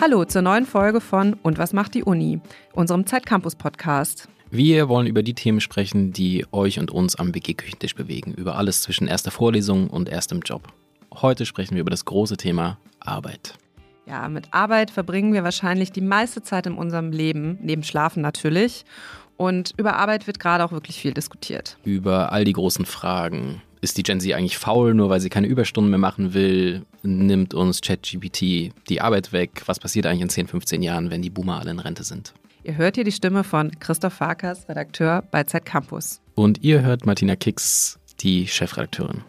Hallo zur neuen Folge von Und was macht die Uni, unserem Zeitcampus-Podcast. Wir wollen über die Themen sprechen, die euch und uns am WG-Küchentisch bewegen, über alles zwischen erster Vorlesung und erstem Job. Heute sprechen wir über das große Thema Arbeit. Ja, mit Arbeit verbringen wir wahrscheinlich die meiste Zeit in unserem Leben, neben Schlafen natürlich. Und über Arbeit wird gerade auch wirklich viel diskutiert. Über all die großen Fragen. Ist die Gen Z eigentlich faul, nur weil sie keine Überstunden mehr machen will? Nimmt uns ChatGPT die Arbeit weg? Was passiert eigentlich in 10, 15 Jahren, wenn die Boomer alle in Rente sind? Ihr hört hier die Stimme von Christoph Farkas, Redakteur bei Z Campus. Und ihr hört Martina Kicks, die Chefredakteurin.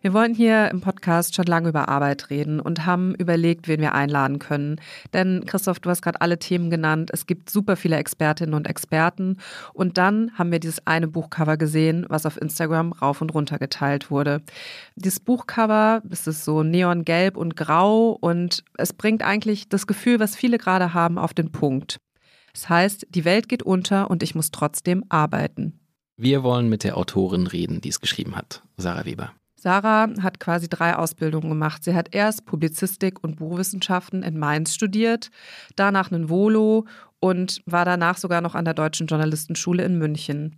Wir wollen hier im Podcast schon lange über Arbeit reden und haben überlegt, wen wir einladen können. Denn Christoph, du hast gerade alle Themen genannt. Es gibt super viele Expertinnen und Experten. Und dann haben wir dieses eine Buchcover gesehen, was auf Instagram rauf und runter geteilt wurde. Dieses Buchcover, es ist so neongelb und grau und es bringt eigentlich das Gefühl, was viele gerade haben, auf den Punkt. Es heißt, die Welt geht unter und ich muss trotzdem arbeiten. Wir wollen mit der Autorin reden, die es geschrieben hat, Sarah Weber. Sarah hat quasi drei Ausbildungen gemacht. Sie hat erst Publizistik und Buchwissenschaften in Mainz studiert, danach einen Volo und war danach sogar noch an der Deutschen Journalistenschule in München.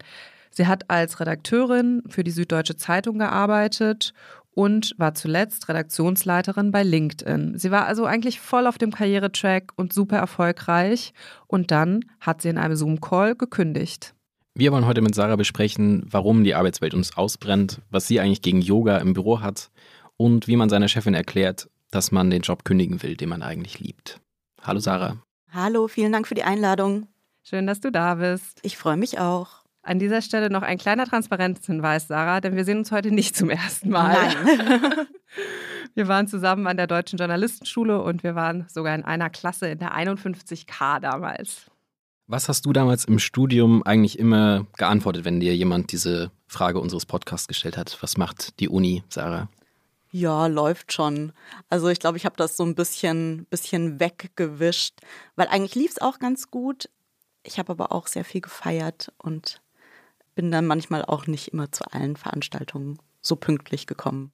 Sie hat als Redakteurin für die Süddeutsche Zeitung gearbeitet und war zuletzt Redaktionsleiterin bei LinkedIn. Sie war also eigentlich voll auf dem Karrieretrack und super erfolgreich. Und dann hat sie in einem Zoom-Call gekündigt. Wir wollen heute mit Sarah besprechen, warum die Arbeitswelt uns ausbrennt, was sie eigentlich gegen Yoga im Büro hat und wie man seiner Chefin erklärt, dass man den Job kündigen will, den man eigentlich liebt. Hallo Sarah. Hallo, vielen Dank für die Einladung. Schön, dass du da bist. Ich freue mich auch. An dieser Stelle noch ein kleiner Transparenzhinweis, Sarah, denn wir sehen uns heute nicht zum ersten Mal. Nein. wir waren zusammen an der Deutschen Journalistenschule und wir waren sogar in einer Klasse in der 51K damals. Was hast du damals im Studium eigentlich immer geantwortet, wenn dir jemand diese Frage unseres Podcasts gestellt hat? Was macht die Uni, Sarah? Ja, läuft schon. Also ich glaube, ich habe das so ein bisschen, bisschen weggewischt, weil eigentlich lief es auch ganz gut. Ich habe aber auch sehr viel gefeiert und bin dann manchmal auch nicht immer zu allen Veranstaltungen so pünktlich gekommen.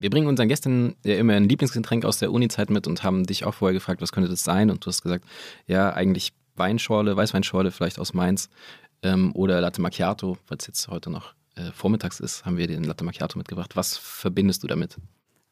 Wir bringen unseren Gästen ja immer ein Lieblingsgetränk aus der Uni-Zeit mit und haben dich auch vorher gefragt, was könnte das sein? Und du hast gesagt, ja, eigentlich Weinschorle, Weißweinschorle vielleicht aus Mainz ähm, oder Latte Macchiato, weil es jetzt heute noch äh, vormittags ist, haben wir den Latte Macchiato mitgebracht. Was verbindest du damit?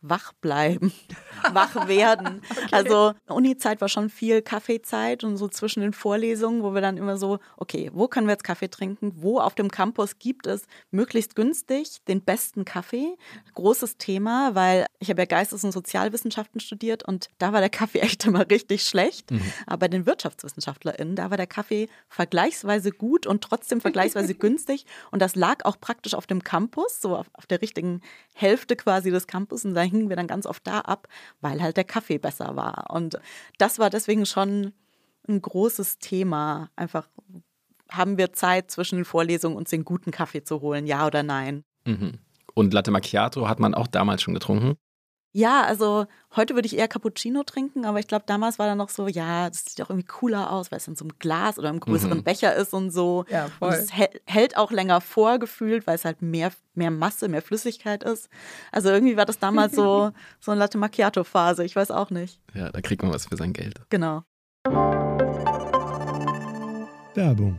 Wach bleiben, wach werden. Okay. Also Uni-Zeit war schon viel Kaffeezeit und so zwischen den Vorlesungen, wo wir dann immer so, okay, wo können wir jetzt Kaffee trinken? Wo auf dem Campus gibt es möglichst günstig den besten Kaffee? Großes Thema, weil ich habe ja Geistes- und Sozialwissenschaften studiert und da war der Kaffee echt immer richtig schlecht. Mhm. Aber bei den WirtschaftswissenschaftlerInnen, da war der Kaffee vergleichsweise gut und trotzdem vergleichsweise günstig. Und das lag auch praktisch auf dem Campus, so auf, auf der richtigen Hälfte quasi des Campus. Und da hingen wir dann ganz oft da ab, weil halt der Kaffee besser war. Und das war deswegen schon ein großes Thema. Einfach haben wir Zeit zwischen den Vorlesungen, uns den guten Kaffee zu holen, ja oder nein? Mhm. Und Latte Macchiato hat man auch damals schon getrunken? Ja, also heute würde ich eher Cappuccino trinken, aber ich glaube, damals war da noch so, ja, das sieht auch irgendwie cooler aus, weil es in so einem Glas oder einem größeren mhm. Becher ist und so. Ja, voll. Und es hält auch länger vorgefühlt, weil es halt mehr, mehr Masse, mehr Flüssigkeit ist. Also irgendwie war das damals so, so eine Latte Macchiato-Phase, ich weiß auch nicht. Ja, da kriegt man was für sein Geld. Genau. Werbung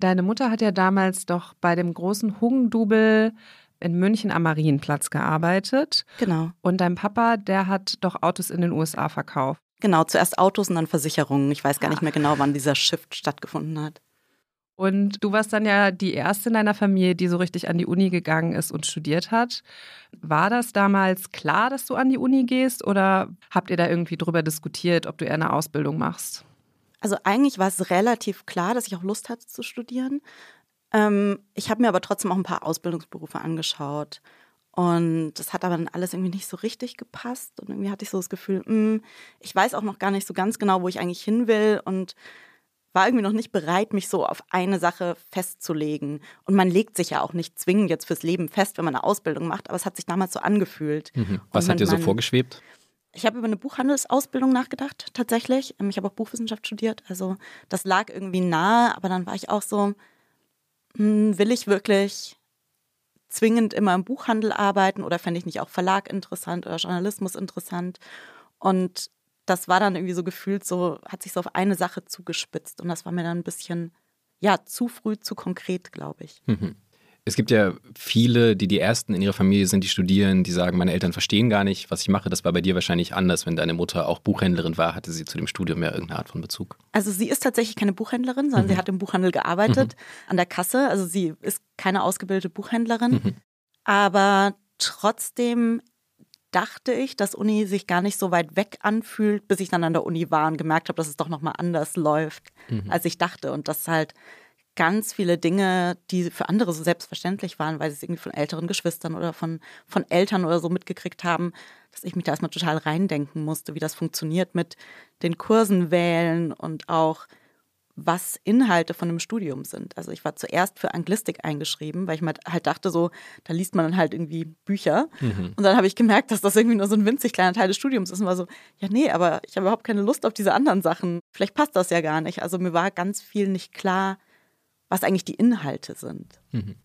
Deine Mutter hat ja damals doch bei dem großen Hugendubel in München am Marienplatz gearbeitet. Genau. Und dein Papa, der hat doch Autos in den USA verkauft. Genau, zuerst Autos und dann Versicherungen. Ich weiß gar nicht mehr genau, wann dieser Shift stattgefunden hat. Und du warst dann ja die erste in deiner Familie, die so richtig an die Uni gegangen ist und studiert hat. War das damals klar, dass du an die Uni gehst oder habt ihr da irgendwie drüber diskutiert, ob du eher eine Ausbildung machst? Also eigentlich war es relativ klar, dass ich auch Lust hatte zu studieren. Ähm, ich habe mir aber trotzdem auch ein paar Ausbildungsberufe angeschaut. Und das hat aber dann alles irgendwie nicht so richtig gepasst. Und irgendwie hatte ich so das Gefühl, mh, hm, ich weiß auch noch gar nicht so ganz genau, wo ich eigentlich hin will. Und war irgendwie noch nicht bereit, mich so auf eine Sache festzulegen. Und man legt sich ja auch nicht zwingend jetzt fürs Leben fest, wenn man eine Ausbildung macht, aber es hat sich damals so angefühlt. Mhm. Was hat dir so vorgeschwebt? Ich habe über eine Buchhandelsausbildung nachgedacht, tatsächlich. Ich habe auch Buchwissenschaft studiert, also das lag irgendwie nahe, aber dann war ich auch so, hm, will ich wirklich zwingend immer im Buchhandel arbeiten oder fände ich nicht auch Verlag interessant oder Journalismus interessant? Und das war dann irgendwie so gefühlt so, hat sich so auf eine Sache zugespitzt und das war mir dann ein bisschen, ja, zu früh, zu konkret, glaube ich. Mhm. Es gibt ja viele, die die Ersten in ihrer Familie sind, die studieren, die sagen, meine Eltern verstehen gar nicht, was ich mache. Das war bei dir wahrscheinlich anders. Wenn deine Mutter auch Buchhändlerin war, hatte sie zu dem Studium ja irgendeine Art von Bezug. Also sie ist tatsächlich keine Buchhändlerin, sondern mhm. sie hat im Buchhandel gearbeitet, mhm. an der Kasse. Also sie ist keine ausgebildete Buchhändlerin. Mhm. Aber trotzdem dachte ich, dass Uni sich gar nicht so weit weg anfühlt, bis ich dann an der Uni war und gemerkt habe, dass es doch nochmal anders läuft, mhm. als ich dachte. Und dass halt ganz viele Dinge, die für andere so selbstverständlich waren, weil sie es irgendwie von älteren Geschwistern oder von, von Eltern oder so mitgekriegt haben, dass ich mich da erstmal total reindenken musste, wie das funktioniert mit den Kursen wählen und auch was Inhalte von einem Studium sind. Also ich war zuerst für Anglistik eingeschrieben, weil ich mir halt dachte, so, da liest man dann halt irgendwie Bücher. Mhm. Und dann habe ich gemerkt, dass das irgendwie nur so ein winzig kleiner Teil des Studiums ist und war so, ja, nee, aber ich habe überhaupt keine Lust auf diese anderen Sachen. Vielleicht passt das ja gar nicht. Also mir war ganz viel nicht klar, was eigentlich die Inhalte sind. Mhm.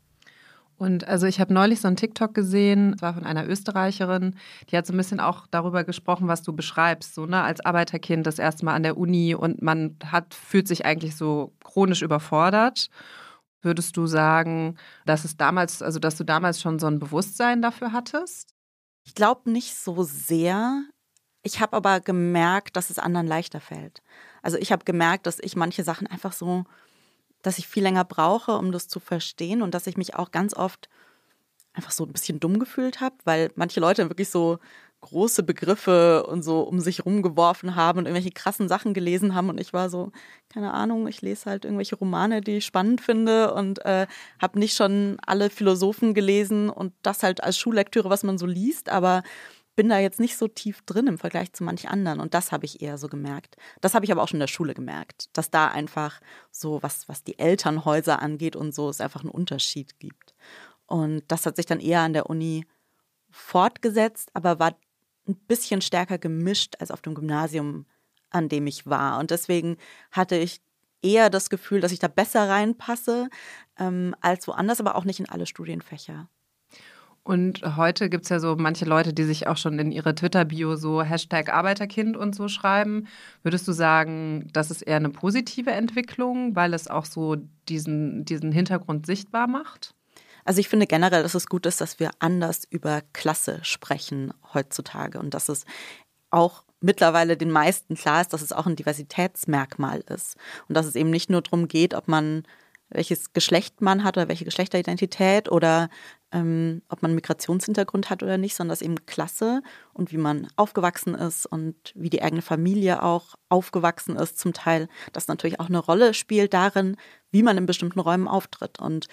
Und also ich habe neulich so ein TikTok gesehen, das war von einer Österreicherin, die hat so ein bisschen auch darüber gesprochen, was du beschreibst, so ne, als Arbeiterkind das erste Mal an der Uni und man hat fühlt sich eigentlich so chronisch überfordert. Würdest du sagen, dass es damals, also dass du damals schon so ein Bewusstsein dafür hattest? Ich glaube nicht so sehr. Ich habe aber gemerkt, dass es anderen leichter fällt. Also ich habe gemerkt, dass ich manche Sachen einfach so dass ich viel länger brauche, um das zu verstehen und dass ich mich auch ganz oft einfach so ein bisschen dumm gefühlt habe, weil manche Leute wirklich so große Begriffe und so um sich rumgeworfen haben und irgendwelche krassen Sachen gelesen haben und ich war so, keine Ahnung, ich lese halt irgendwelche Romane, die ich spannend finde und äh, habe nicht schon alle Philosophen gelesen und das halt als Schullektüre, was man so liest, aber bin da jetzt nicht so tief drin im Vergleich zu manch anderen. Und das habe ich eher so gemerkt. Das habe ich aber auch schon in der Schule gemerkt, dass da einfach so, was, was die Elternhäuser angeht und so, es einfach einen Unterschied gibt. Und das hat sich dann eher an der Uni fortgesetzt, aber war ein bisschen stärker gemischt als auf dem Gymnasium, an dem ich war. Und deswegen hatte ich eher das Gefühl, dass ich da besser reinpasse ähm, als woanders, aber auch nicht in alle Studienfächer. Und heute gibt es ja so manche Leute, die sich auch schon in ihre Twitter-Bio so Hashtag Arbeiterkind und so schreiben. Würdest du sagen, das ist eher eine positive Entwicklung, weil es auch so diesen, diesen Hintergrund sichtbar macht? Also ich finde generell, dass es gut ist, dass wir anders über Klasse sprechen heutzutage und dass es auch mittlerweile den meisten klar ist, dass es auch ein Diversitätsmerkmal ist und dass es eben nicht nur darum geht, ob man welches Geschlecht man hat oder welche Geschlechteridentität oder ähm, ob man einen Migrationshintergrund hat oder nicht, sondern dass eben Klasse und wie man aufgewachsen ist und wie die eigene Familie auch aufgewachsen ist, zum Teil, das natürlich auch eine Rolle spielt darin, wie man in bestimmten Räumen auftritt. Und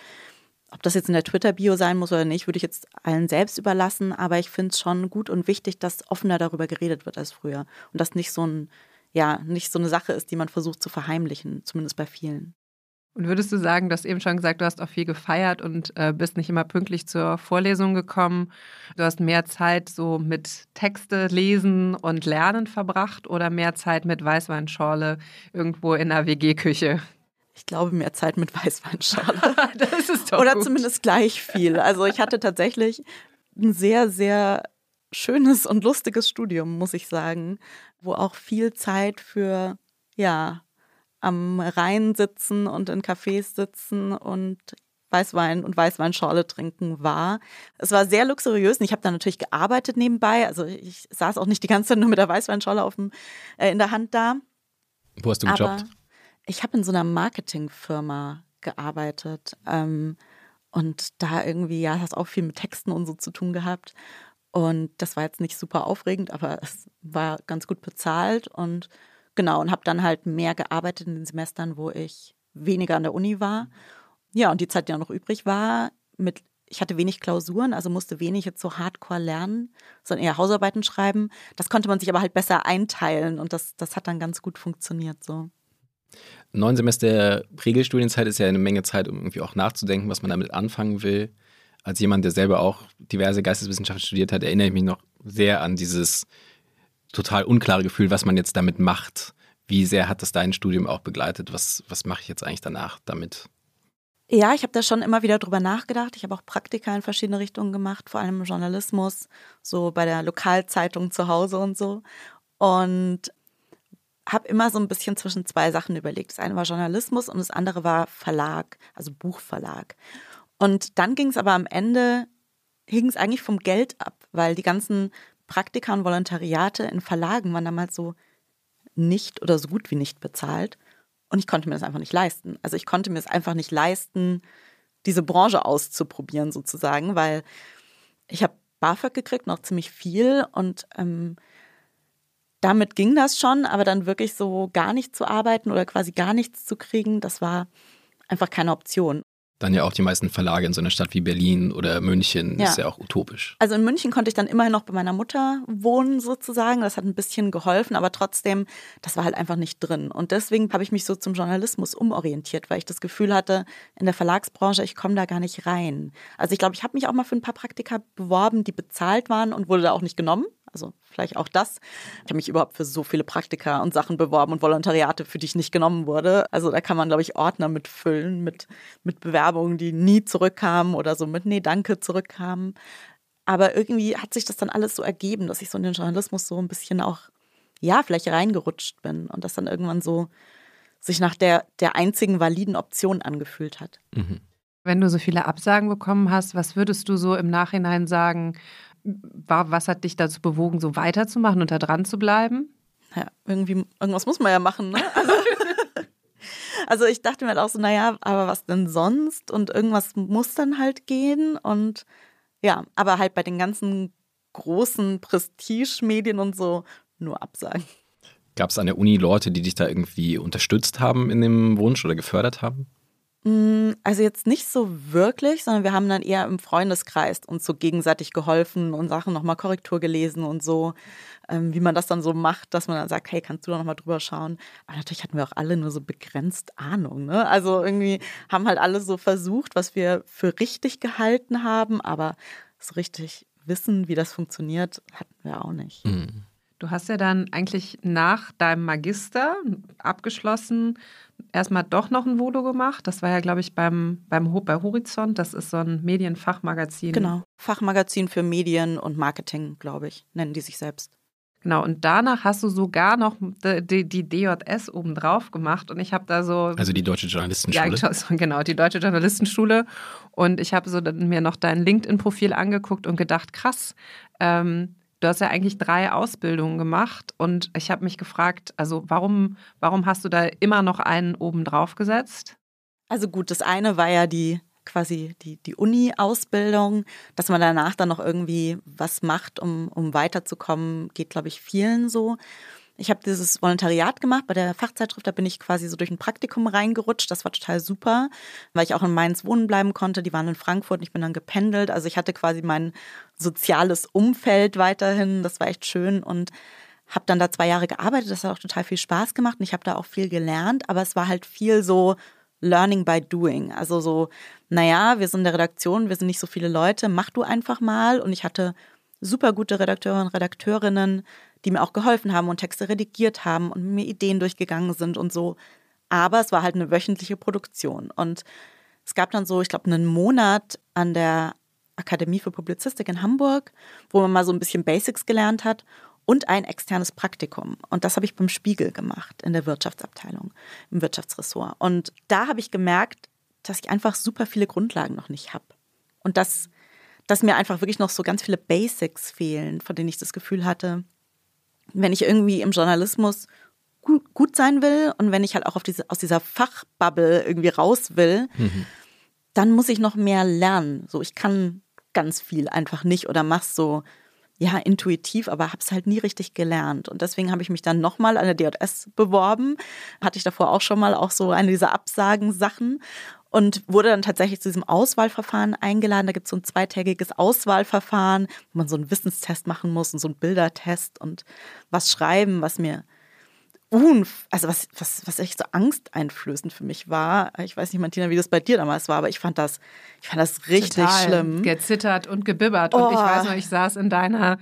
ob das jetzt in der Twitter-Bio sein muss oder nicht, würde ich jetzt allen selbst überlassen, aber ich finde es schon gut und wichtig, dass offener darüber geredet wird als früher und dass nicht so ein ja, nicht so eine Sache ist, die man versucht zu verheimlichen, zumindest bei vielen. Und würdest du sagen, du hast eben schon gesagt, du hast auch viel gefeiert und äh, bist nicht immer pünktlich zur Vorlesung gekommen. Du hast mehr Zeit so mit Texte lesen und lernen verbracht oder mehr Zeit mit Weißweinschorle irgendwo in der WG-Küche? Ich glaube, mehr Zeit mit Weißweinschorle. das ist doch Oder gut. zumindest gleich viel. Also ich hatte tatsächlich ein sehr, sehr schönes und lustiges Studium, muss ich sagen, wo auch viel Zeit für, ja, am Rhein sitzen und in Cafés sitzen und Weißwein und Weißweinschorle trinken war. Es war sehr luxuriös und ich habe da natürlich gearbeitet nebenbei. Also ich saß auch nicht die ganze Zeit nur mit der Weißweinschorle auf dem, äh, in der Hand da. Wo hast du gejobbt? Aber ich habe in so einer Marketingfirma gearbeitet ähm, und da irgendwie, ja, hast auch viel mit Texten und so zu tun gehabt. Und das war jetzt nicht super aufregend, aber es war ganz gut bezahlt und Genau, und habe dann halt mehr gearbeitet in den Semestern, wo ich weniger an der Uni war. Ja, und die Zeit, die noch übrig war, mit ich hatte wenig Klausuren, also musste wenig jetzt so hardcore lernen, sondern eher Hausarbeiten schreiben. Das konnte man sich aber halt besser einteilen und das, das hat dann ganz gut funktioniert so. Neun Semester Regelstudienzeit ist ja eine Menge Zeit, um irgendwie auch nachzudenken, was man damit anfangen will. Als jemand, der selber auch diverse Geisteswissenschaften studiert hat, erinnere ich mich noch sehr an dieses total unklare Gefühl, was man jetzt damit macht. Wie sehr hat das dein Studium auch begleitet? Was, was mache ich jetzt eigentlich danach damit? Ja, ich habe da schon immer wieder drüber nachgedacht. Ich habe auch Praktika in verschiedene Richtungen gemacht, vor allem im Journalismus, so bei der Lokalzeitung zu Hause und so. Und habe immer so ein bisschen zwischen zwei Sachen überlegt. Das eine war Journalismus und das andere war Verlag, also Buchverlag. Und dann ging es aber am Ende, hing es eigentlich vom Geld ab, weil die ganzen Praktika und Volontariate in Verlagen waren damals so nicht oder so gut wie nicht bezahlt. Und ich konnte mir das einfach nicht leisten. Also ich konnte mir es einfach nicht leisten, diese Branche auszuprobieren sozusagen, weil ich habe BAföG gekriegt, noch ziemlich viel und ähm, damit ging das schon, aber dann wirklich so gar nicht zu arbeiten oder quasi gar nichts zu kriegen, das war einfach keine Option dann ja auch die meisten Verlage in so einer Stadt wie Berlin oder München. Ja. Ist ja auch utopisch. Also in München konnte ich dann immerhin noch bei meiner Mutter wohnen sozusagen. Das hat ein bisschen geholfen, aber trotzdem, das war halt einfach nicht drin. Und deswegen habe ich mich so zum Journalismus umorientiert, weil ich das Gefühl hatte, in der Verlagsbranche, ich komme da gar nicht rein. Also ich glaube, ich habe mich auch mal für ein paar Praktika beworben, die bezahlt waren und wurde da auch nicht genommen. Also vielleicht auch das. Ich habe mich überhaupt für so viele Praktika und Sachen beworben und Volontariate, für die ich nicht genommen wurde. Also da kann man, glaube ich, Ordner mitfüllen mit, mit Bewerbungen, die nie zurückkamen oder so mit Nee, danke zurückkamen. Aber irgendwie hat sich das dann alles so ergeben, dass ich so in den Journalismus so ein bisschen auch, ja, vielleicht reingerutscht bin und das dann irgendwann so sich nach der, der einzigen validen Option angefühlt hat. Mhm. Wenn du so viele Absagen bekommen hast, was würdest du so im Nachhinein sagen, war, was hat dich dazu bewogen, so weiterzumachen und da dran zu bleiben? Ja, irgendwie, irgendwas muss man ja machen, ne? Also, also ich dachte mir halt auch so, naja, aber was denn sonst? Und irgendwas muss dann halt gehen. Und ja, aber halt bei den ganzen großen Prestige-Medien und so nur absagen. Gab es an der Uni Leute, die dich da irgendwie unterstützt haben in dem Wunsch oder gefördert haben? Mm, also jetzt nicht so wirklich, sondern wir haben dann eher im Freundeskreis uns so gegenseitig geholfen und Sachen nochmal Korrektur gelesen und so, ähm, wie man das dann so macht, dass man dann sagt, hey, kannst du da nochmal drüber schauen? Aber natürlich hatten wir auch alle nur so begrenzt Ahnung. Ne? Also irgendwie haben halt alle so versucht, was wir für richtig gehalten haben, aber so richtig wissen, wie das funktioniert, hatten wir auch nicht. Mhm. Du hast ja dann eigentlich nach deinem Magister abgeschlossen, erstmal doch noch ein Vodo gemacht. Das war ja, glaube ich, beim, beim bei Horizont. Das ist so ein Medienfachmagazin. Genau, Fachmagazin für Medien und Marketing, glaube ich, nennen die sich selbst. Genau, und danach hast du sogar noch die, die DJS obendrauf gemacht und ich habe da so. Also die Deutsche Journalistenschule. Ja, genau, die Deutsche Journalistenschule. Und ich habe so mir noch dein LinkedIn-Profil angeguckt und gedacht, krass, ähm, Du hast ja eigentlich drei Ausbildungen gemacht und ich habe mich gefragt, also warum, warum hast du da immer noch einen oben drauf gesetzt? Also gut, das eine war ja die quasi die, die Uni-Ausbildung, dass man danach dann noch irgendwie was macht, um, um weiterzukommen, geht, glaube ich, vielen so. Ich habe dieses Volontariat gemacht bei der Fachzeitschrift, da bin ich quasi so durch ein Praktikum reingerutscht. Das war total super, weil ich auch in Mainz wohnen bleiben konnte. Die waren in Frankfurt und ich bin dann gependelt. Also ich hatte quasi mein soziales Umfeld weiterhin. Das war echt schön und habe dann da zwei Jahre gearbeitet. Das hat auch total viel Spaß gemacht und ich habe da auch viel gelernt. Aber es war halt viel so Learning by Doing. Also so, naja, wir sind in der Redaktion, wir sind nicht so viele Leute, mach du einfach mal. Und ich hatte super gute Redakteure und Redakteurinnen, die mir auch geholfen haben und Texte redigiert haben und mir Ideen durchgegangen sind und so. Aber es war halt eine wöchentliche Produktion. Und es gab dann so, ich glaube, einen Monat an der Akademie für Publizistik in Hamburg, wo man mal so ein bisschen Basics gelernt hat und ein externes Praktikum. Und das habe ich beim Spiegel gemacht, in der Wirtschaftsabteilung, im Wirtschaftsressort. Und da habe ich gemerkt, dass ich einfach super viele Grundlagen noch nicht habe. Und dass, dass mir einfach wirklich noch so ganz viele Basics fehlen, von denen ich das Gefühl hatte, wenn ich irgendwie im Journalismus gut, gut sein will und wenn ich halt auch diese, aus dieser Fachbubble irgendwie raus will, mhm. dann muss ich noch mehr lernen. So, ich kann ganz viel einfach nicht oder mach's so, ja, intuitiv, aber hab's halt nie richtig gelernt. Und deswegen habe ich mich dann nochmal an der DJS beworben. Hatte ich davor auch schon mal auch so eine dieser Absagen-Sachen. Und wurde dann tatsächlich zu diesem Auswahlverfahren eingeladen. Da gibt es so ein zweitägiges Auswahlverfahren, wo man so einen Wissenstest machen muss und so einen Bildertest und was schreiben, was mir unf also was, was, was echt so angsteinflößend für mich war. Ich weiß nicht, Martina, wie das bei dir damals war, aber ich fand das, ich fand das richtig Total schlimm. Gezittert und gebibbert. Oh. Und ich weiß noch, ich saß in deiner,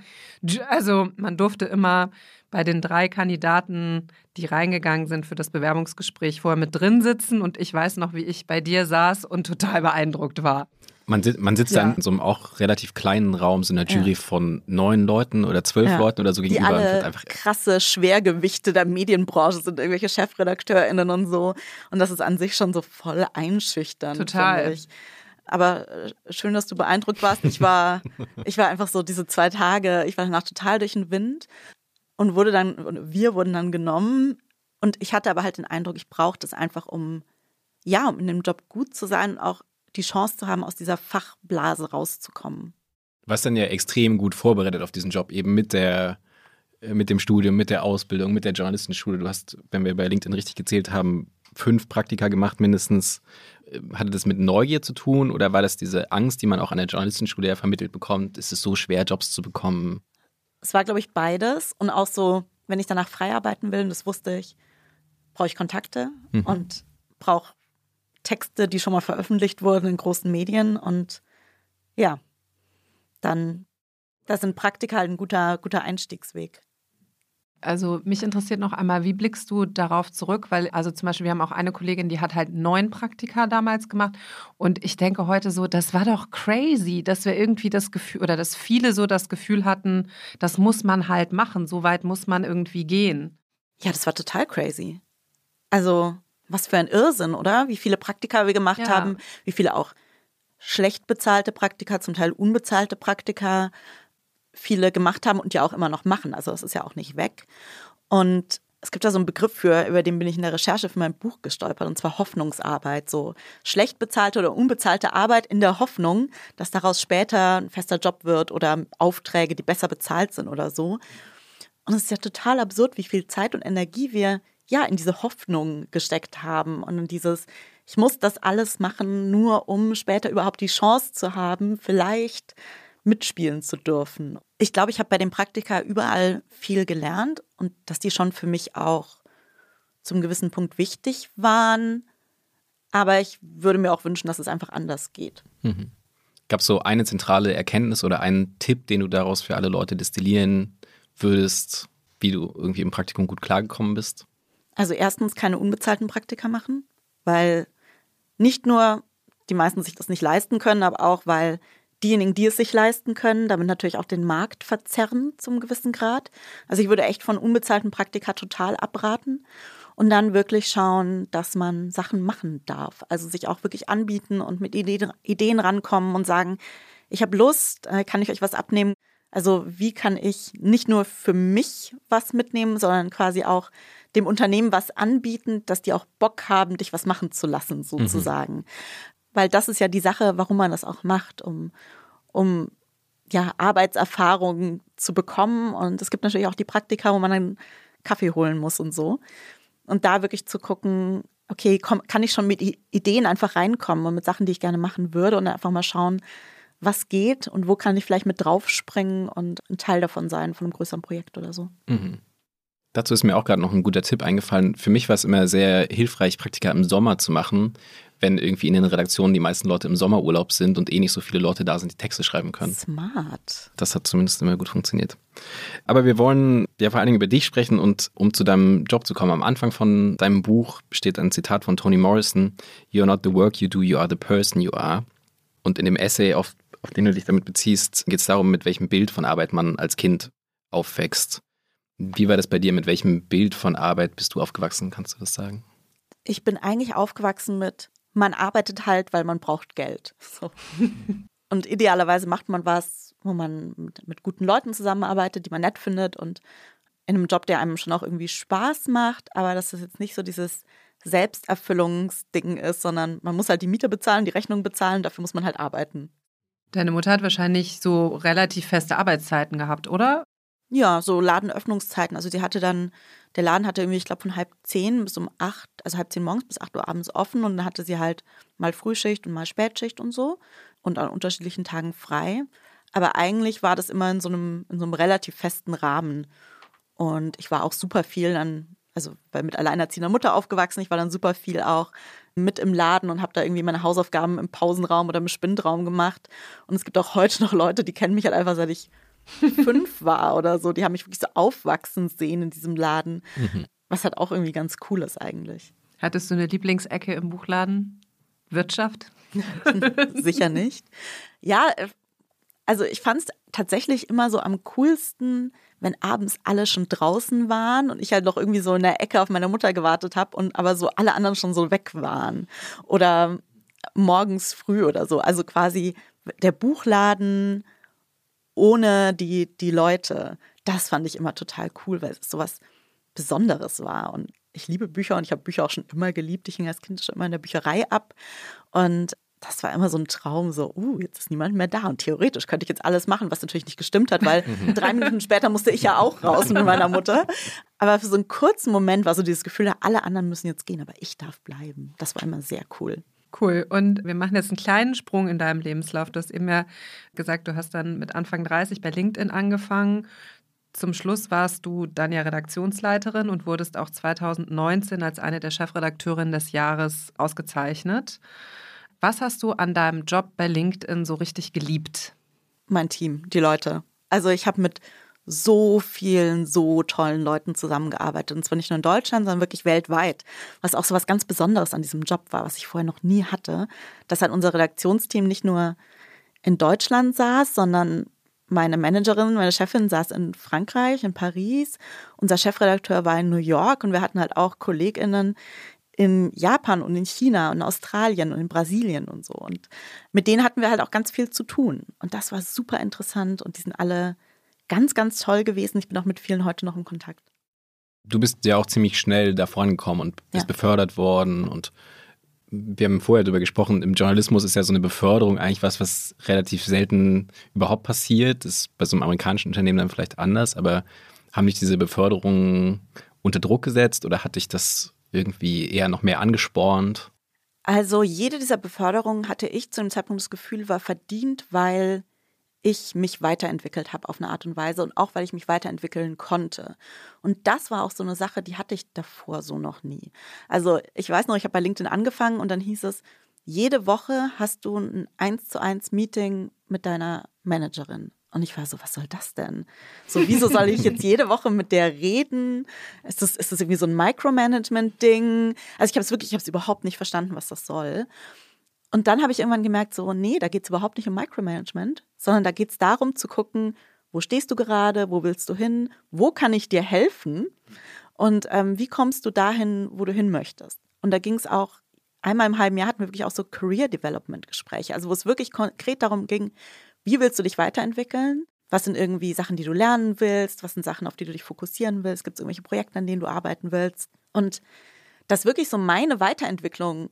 also man durfte immer bei den drei Kandidaten, die reingegangen sind für das Bewerbungsgespräch, vorher mit drin sitzen. Und ich weiß noch, wie ich bei dir saß und total beeindruckt war. Man, sit, man sitzt Ja. dann in so einem auch relativ kleinen Raum, so einer Jury Ja. von neun Leuten oder zwölf Ja. Leuten oder so die gegenüber. und wird alle einfach, krasse Schwergewichte der Medienbranche sind, irgendwelche ChefredakteurInnen und so. Und das ist an sich schon so voll einschüchternd. Total. finde Ich. Aber äh, schön, dass du beeindruckt warst. Ich war, ich war einfach so diese zwei Tage, ich war danach total durch den Wind und wurde dann, wir wurden dann genommen. Und ich hatte aber halt den Eindruck, ich brauchte es einfach, um, ja, um in dem Job gut zu sein und auch die Chance zu haben, aus dieser Fachblase rauszukommen. was dann ja extrem gut vorbereitet auf diesen Job, eben mit der äh, mit dem Studium, mit der Ausbildung, mit der Journalistenschule. Du hast, wenn wir bei LinkedIn richtig gezählt haben, fünf Praktika gemacht mindestens. Äh, Hatte das mit Neugier zu tun oder war das diese Angst, die man auch an der Journalistenschule ja vermittelt bekommt? Ist es so schwer, Jobs zu bekommen? Es war, glaube ich, beides. Und auch so, wenn ich danach frei arbeiten will, und das wusste ich, brauche ich Kontakte Mhm. und brauche Texte, die schon mal veröffentlicht wurden in großen Medien. Und ja, dann, da sind Praktika halt ein guter, guter Einstiegsweg. Also mich interessiert noch einmal, wie blickst du darauf zurück? Weil, also zum Beispiel, wir haben auch eine Kollegin, die hat halt neun Praktika damals gemacht. Und ich denke heute so, das war doch crazy, dass wir irgendwie das Gefühl, oder dass viele so das Gefühl hatten, das muss man halt machen, so weit muss man irgendwie gehen. Ja, das war total crazy. Also, was für ein Irrsinn, oder? Wie viele Praktika wir gemacht Ja. haben, wie viele auch schlecht bezahlte Praktika, zum Teil unbezahlte Praktika viele gemacht haben und ja auch immer noch machen. Also es ist ja auch nicht weg. Und es gibt da so einen Begriff für, über den bin ich in der Recherche für mein Buch gestolpert, und zwar Hoffnungsarbeit. So schlecht bezahlte oder unbezahlte Arbeit in der Hoffnung, dass daraus später ein fester Job wird oder Aufträge, die besser bezahlt sind oder so. Und es ist ja total absurd, wie viel Zeit und Energie wir ja in diese Hoffnung gesteckt haben und in dieses, ich muss das alles machen, nur um später überhaupt die Chance zu haben, vielleicht mitspielen zu dürfen. Ich glaube, ich habe bei den Praktika überall viel gelernt und dass die schon für mich auch zum gewissen Punkt wichtig waren. Aber ich würde mir auch wünschen, dass es einfach anders geht. Gab es so eine zentrale Erkenntnis oder einen Tipp, den du daraus für alle Leute destillieren würdest, wie du irgendwie im Praktikum gut klargekommen bist? Also erstens keine unbezahlten Praktika machen, weil nicht nur die meisten sich das nicht leisten können, aber auch weil diejenigen, die es sich leisten können, damit natürlich auch den Markt verzerren zum gewissen Grad. Also ich würde echt von unbezahlten Praktika total abraten und dann wirklich schauen, dass man Sachen machen darf. Also sich auch wirklich anbieten und mit Ideen, Ideen rankommen und sagen, ich habe Lust, äh, kann ich euch was abnehmen? Also wie kann ich nicht nur für mich was mitnehmen, sondern quasi auch dem Unternehmen was anbieten, dass die auch Bock haben, dich was machen zu lassen, sozusagen. Weil das ist ja die Sache, warum man das auch macht, um, um ja, Arbeitserfahrungen zu bekommen. Und es gibt natürlich auch die Praktika, wo man dann Kaffee holen muss und so. Und da wirklich zu gucken, okay, komm, kann ich schon mit Ideen einfach reinkommen und mit Sachen, die ich gerne machen würde und einfach mal schauen, was geht und wo kann ich vielleicht mit draufspringen und ein Teil davon sein, von einem größeren Projekt oder so. Dazu ist mir auch gerade noch ein guter Tipp eingefallen. Für mich war es immer sehr hilfreich, Praktika im Sommer zu machen, wenn irgendwie in den Redaktionen die meisten Leute im Sommerurlaub sind und eh nicht so viele Leute da sind, die Texte schreiben können. Smart. Das hat zumindest immer gut funktioniert. Aber wir wollen ja vor allen Dingen über dich sprechen und um zu deinem Job zu kommen. Am Anfang von deinem Buch steht ein Zitat von Toni Morrison: You're not the work you do, you are the person you are. Und in dem Essay, auf, auf den du dich damit beziehst, geht es darum, mit welchem Bild von Arbeit man als Kind aufwächst. Wie war das bei dir? Mit welchem Bild von Arbeit bist du aufgewachsen? Kannst du das sagen? Ich bin eigentlich aufgewachsen mit, man arbeitet halt, weil man braucht Geld. So. Und idealerweise macht man was, wo man mit, mit guten Leuten zusammenarbeitet, die man nett findet und in einem Job, der einem schon auch irgendwie Spaß macht, aber dass das jetzt nicht so dieses Selbsterfüllungsding ist, sondern man muss halt die Miete bezahlen, die Rechnung bezahlen, dafür muss man halt arbeiten. Deine Mutter hat wahrscheinlich so relativ feste Arbeitszeiten gehabt, oder? Ja, so Ladenöffnungszeiten. Also die hatte dann der Laden hatte irgendwie, ich glaube, von halb zehn bis um acht, also halb zehn morgens bis acht Uhr abends offen und dann hatte sie halt mal Frühschicht und mal Spätschicht und so und an unterschiedlichen Tagen frei. Aber eigentlich war das immer in so einem, in so einem relativ festen Rahmen. Und ich war auch super viel dann, also weil mit alleinerziehender Mutter aufgewachsen, ich war dann super viel auch mit im Laden und habe da irgendwie meine Hausaufgaben im Pausenraum oder im Spindraum gemacht. Und es gibt auch heute noch Leute, die kennen mich halt einfach, seit ich fünf war oder so. Die haben mich wirklich so aufwachsen sehen in diesem Laden. Mhm. Was halt auch irgendwie ganz cool ist eigentlich. Hattest du eine Lieblingsecke im Buchladen? Wirtschaft? Sicher nicht. Ja, äh, also ich fand es tatsächlich immer so am coolsten, wenn abends alle schon draußen waren und ich halt noch irgendwie so in der Ecke auf meine Mutter gewartet habe und aber so alle anderen schon so weg waren. Oder morgens früh oder so. Also quasi der Buchladen ohne die, die Leute. Das fand ich immer total cool, weil es sowas Besonderes war. Und ich liebe Bücher und ich habe Bücher auch schon immer geliebt. Ich hing als Kind schon immer in der Bücherei ab. Und das war immer so ein Traum, so, uh, jetzt ist niemand mehr da. Und theoretisch könnte ich jetzt alles machen, was natürlich nicht gestimmt hat, weil mhm. drei Minuten später musste ich ja auch raus mit meiner Mutter. Aber für so einen kurzen Moment war so dieses Gefühl, alle anderen müssen jetzt gehen, aber ich darf bleiben. Das war immer sehr cool. Cool. Und wir machen jetzt einen kleinen Sprung in deinem Lebenslauf. Du hast eben ja gesagt, du hast dann mit Anfang 30 bei LinkedIn angefangen. Zum Schluss warst du dann ja Redaktionsleiterin und wurdest auch 2019 als eine der Chefredakteurinnen des Jahres ausgezeichnet. Was hast du an deinem Job bei LinkedIn so richtig geliebt? Mein Team, die Leute. Also ich habe mit so vielen, so tollen Leuten zusammengearbeitet. Und zwar nicht nur in Deutschland, sondern wirklich weltweit. Was auch so was ganz Besonderes an diesem Job war, was ich vorher noch nie hatte. Dass halt unser Redaktionsteam nicht nur in Deutschland saß, sondern meine Managerin, meine Chefin saß in Frankreich, in Paris. Unser Chefredakteur war in New York und wir hatten halt auch KollegInnen in Japan und in China und in Australien und in Brasilien und so. Und mit denen hatten wir halt auch ganz viel zu tun. Und das war super interessant und die sind alle ganz, ganz toll gewesen. Ich bin auch mit vielen heute noch in Kontakt. Du bist ja auch ziemlich schnell da vorangekommen und bist ja. befördert worden und wir haben vorher darüber gesprochen, im Journalismus ist ja so eine Beförderung eigentlich was, was relativ selten überhaupt passiert. Das ist bei so einem amerikanischen Unternehmen dann vielleicht anders, aber haben dich diese Beförderungen unter Druck gesetzt oder hat dich das irgendwie eher noch mehr angespornt? Also jede dieser Beförderungen hatte ich zu dem Zeitpunkt das Gefühl, war verdient, weil ich mich weiterentwickelt habe auf eine Art und Weise und auch weil ich mich weiterentwickeln konnte. Und das war auch so eine Sache, die hatte ich davor so noch nie. Also ich weiß noch, ich habe bei LinkedIn angefangen und dann hieß es, jede Woche hast du ein eins zu eins Meeting mit deiner Managerin. Und ich war so, was soll das denn? So, wieso soll ich jetzt jede Woche mit der reden? Ist das, ist das irgendwie so ein Micromanagement-Ding? Also ich habe es wirklich, ich habe es überhaupt nicht verstanden, was das soll. Und dann habe ich irgendwann gemerkt, so, nee, da geht es überhaupt nicht um Micromanagement, sondern da geht es darum zu gucken, wo stehst du gerade, wo willst du hin, wo kann ich dir helfen und ähm, wie kommst du dahin, wo du hin möchtest. Und da ging es auch, einmal im halben Jahr hatten wir wirklich auch so Career Development Gespräche, also wo es wirklich konkret darum ging, wie willst du dich weiterentwickeln? Was sind irgendwie Sachen, die du lernen willst? Was sind Sachen, auf die du dich fokussieren willst? Gibt es irgendwelche Projekte, an denen du arbeiten willst? Und dass wirklich so meine Weiterentwicklung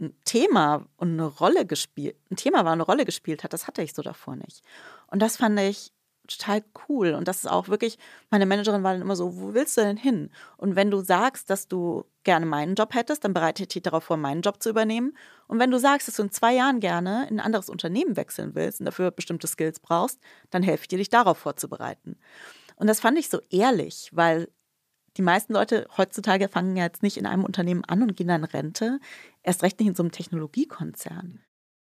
ein Thema und eine Rolle gespielt, ein Thema war, eine Rolle gespielt hat, das hatte ich so davor nicht. Und das fand ich total cool. Und das ist auch wirklich, meine Managerin war dann immer so, wo willst du denn hin? Und wenn du sagst, dass du gerne meinen Job hättest, dann bereite ich dich darauf vor, meinen Job zu übernehmen. Und wenn du sagst, dass du in zwei Jahren gerne in ein anderes Unternehmen wechseln willst und dafür bestimmte Skills brauchst, dann helfe ich dir, dich darauf vorzubereiten. Und das fand ich so ehrlich, weil die meisten Leute heutzutage fangen ja jetzt nicht in einem Unternehmen an und gehen dann Rente, erst recht nicht in so einem Technologiekonzern.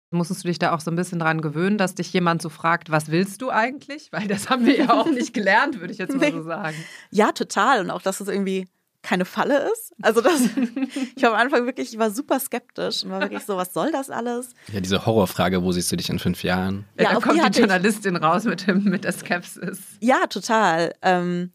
Musstest du dich da auch so ein bisschen dran gewöhnen, dass dich jemand so fragt, was willst du eigentlich? Weil das haben wir ja auch nicht gelernt, würde ich jetzt mal so sagen. Ja, total. Und auch, dass es irgendwie keine Falle ist. Also das, ich war am Anfang wirklich, ich war super skeptisch und war wirklich so, was soll das alles? Ja, diese Horrorfrage, wo siehst du dich in fünf Jahren? Ja, da kommt die, die Journalistin raus mit, dem, mit der Skepsis. Ja, total. Ähm,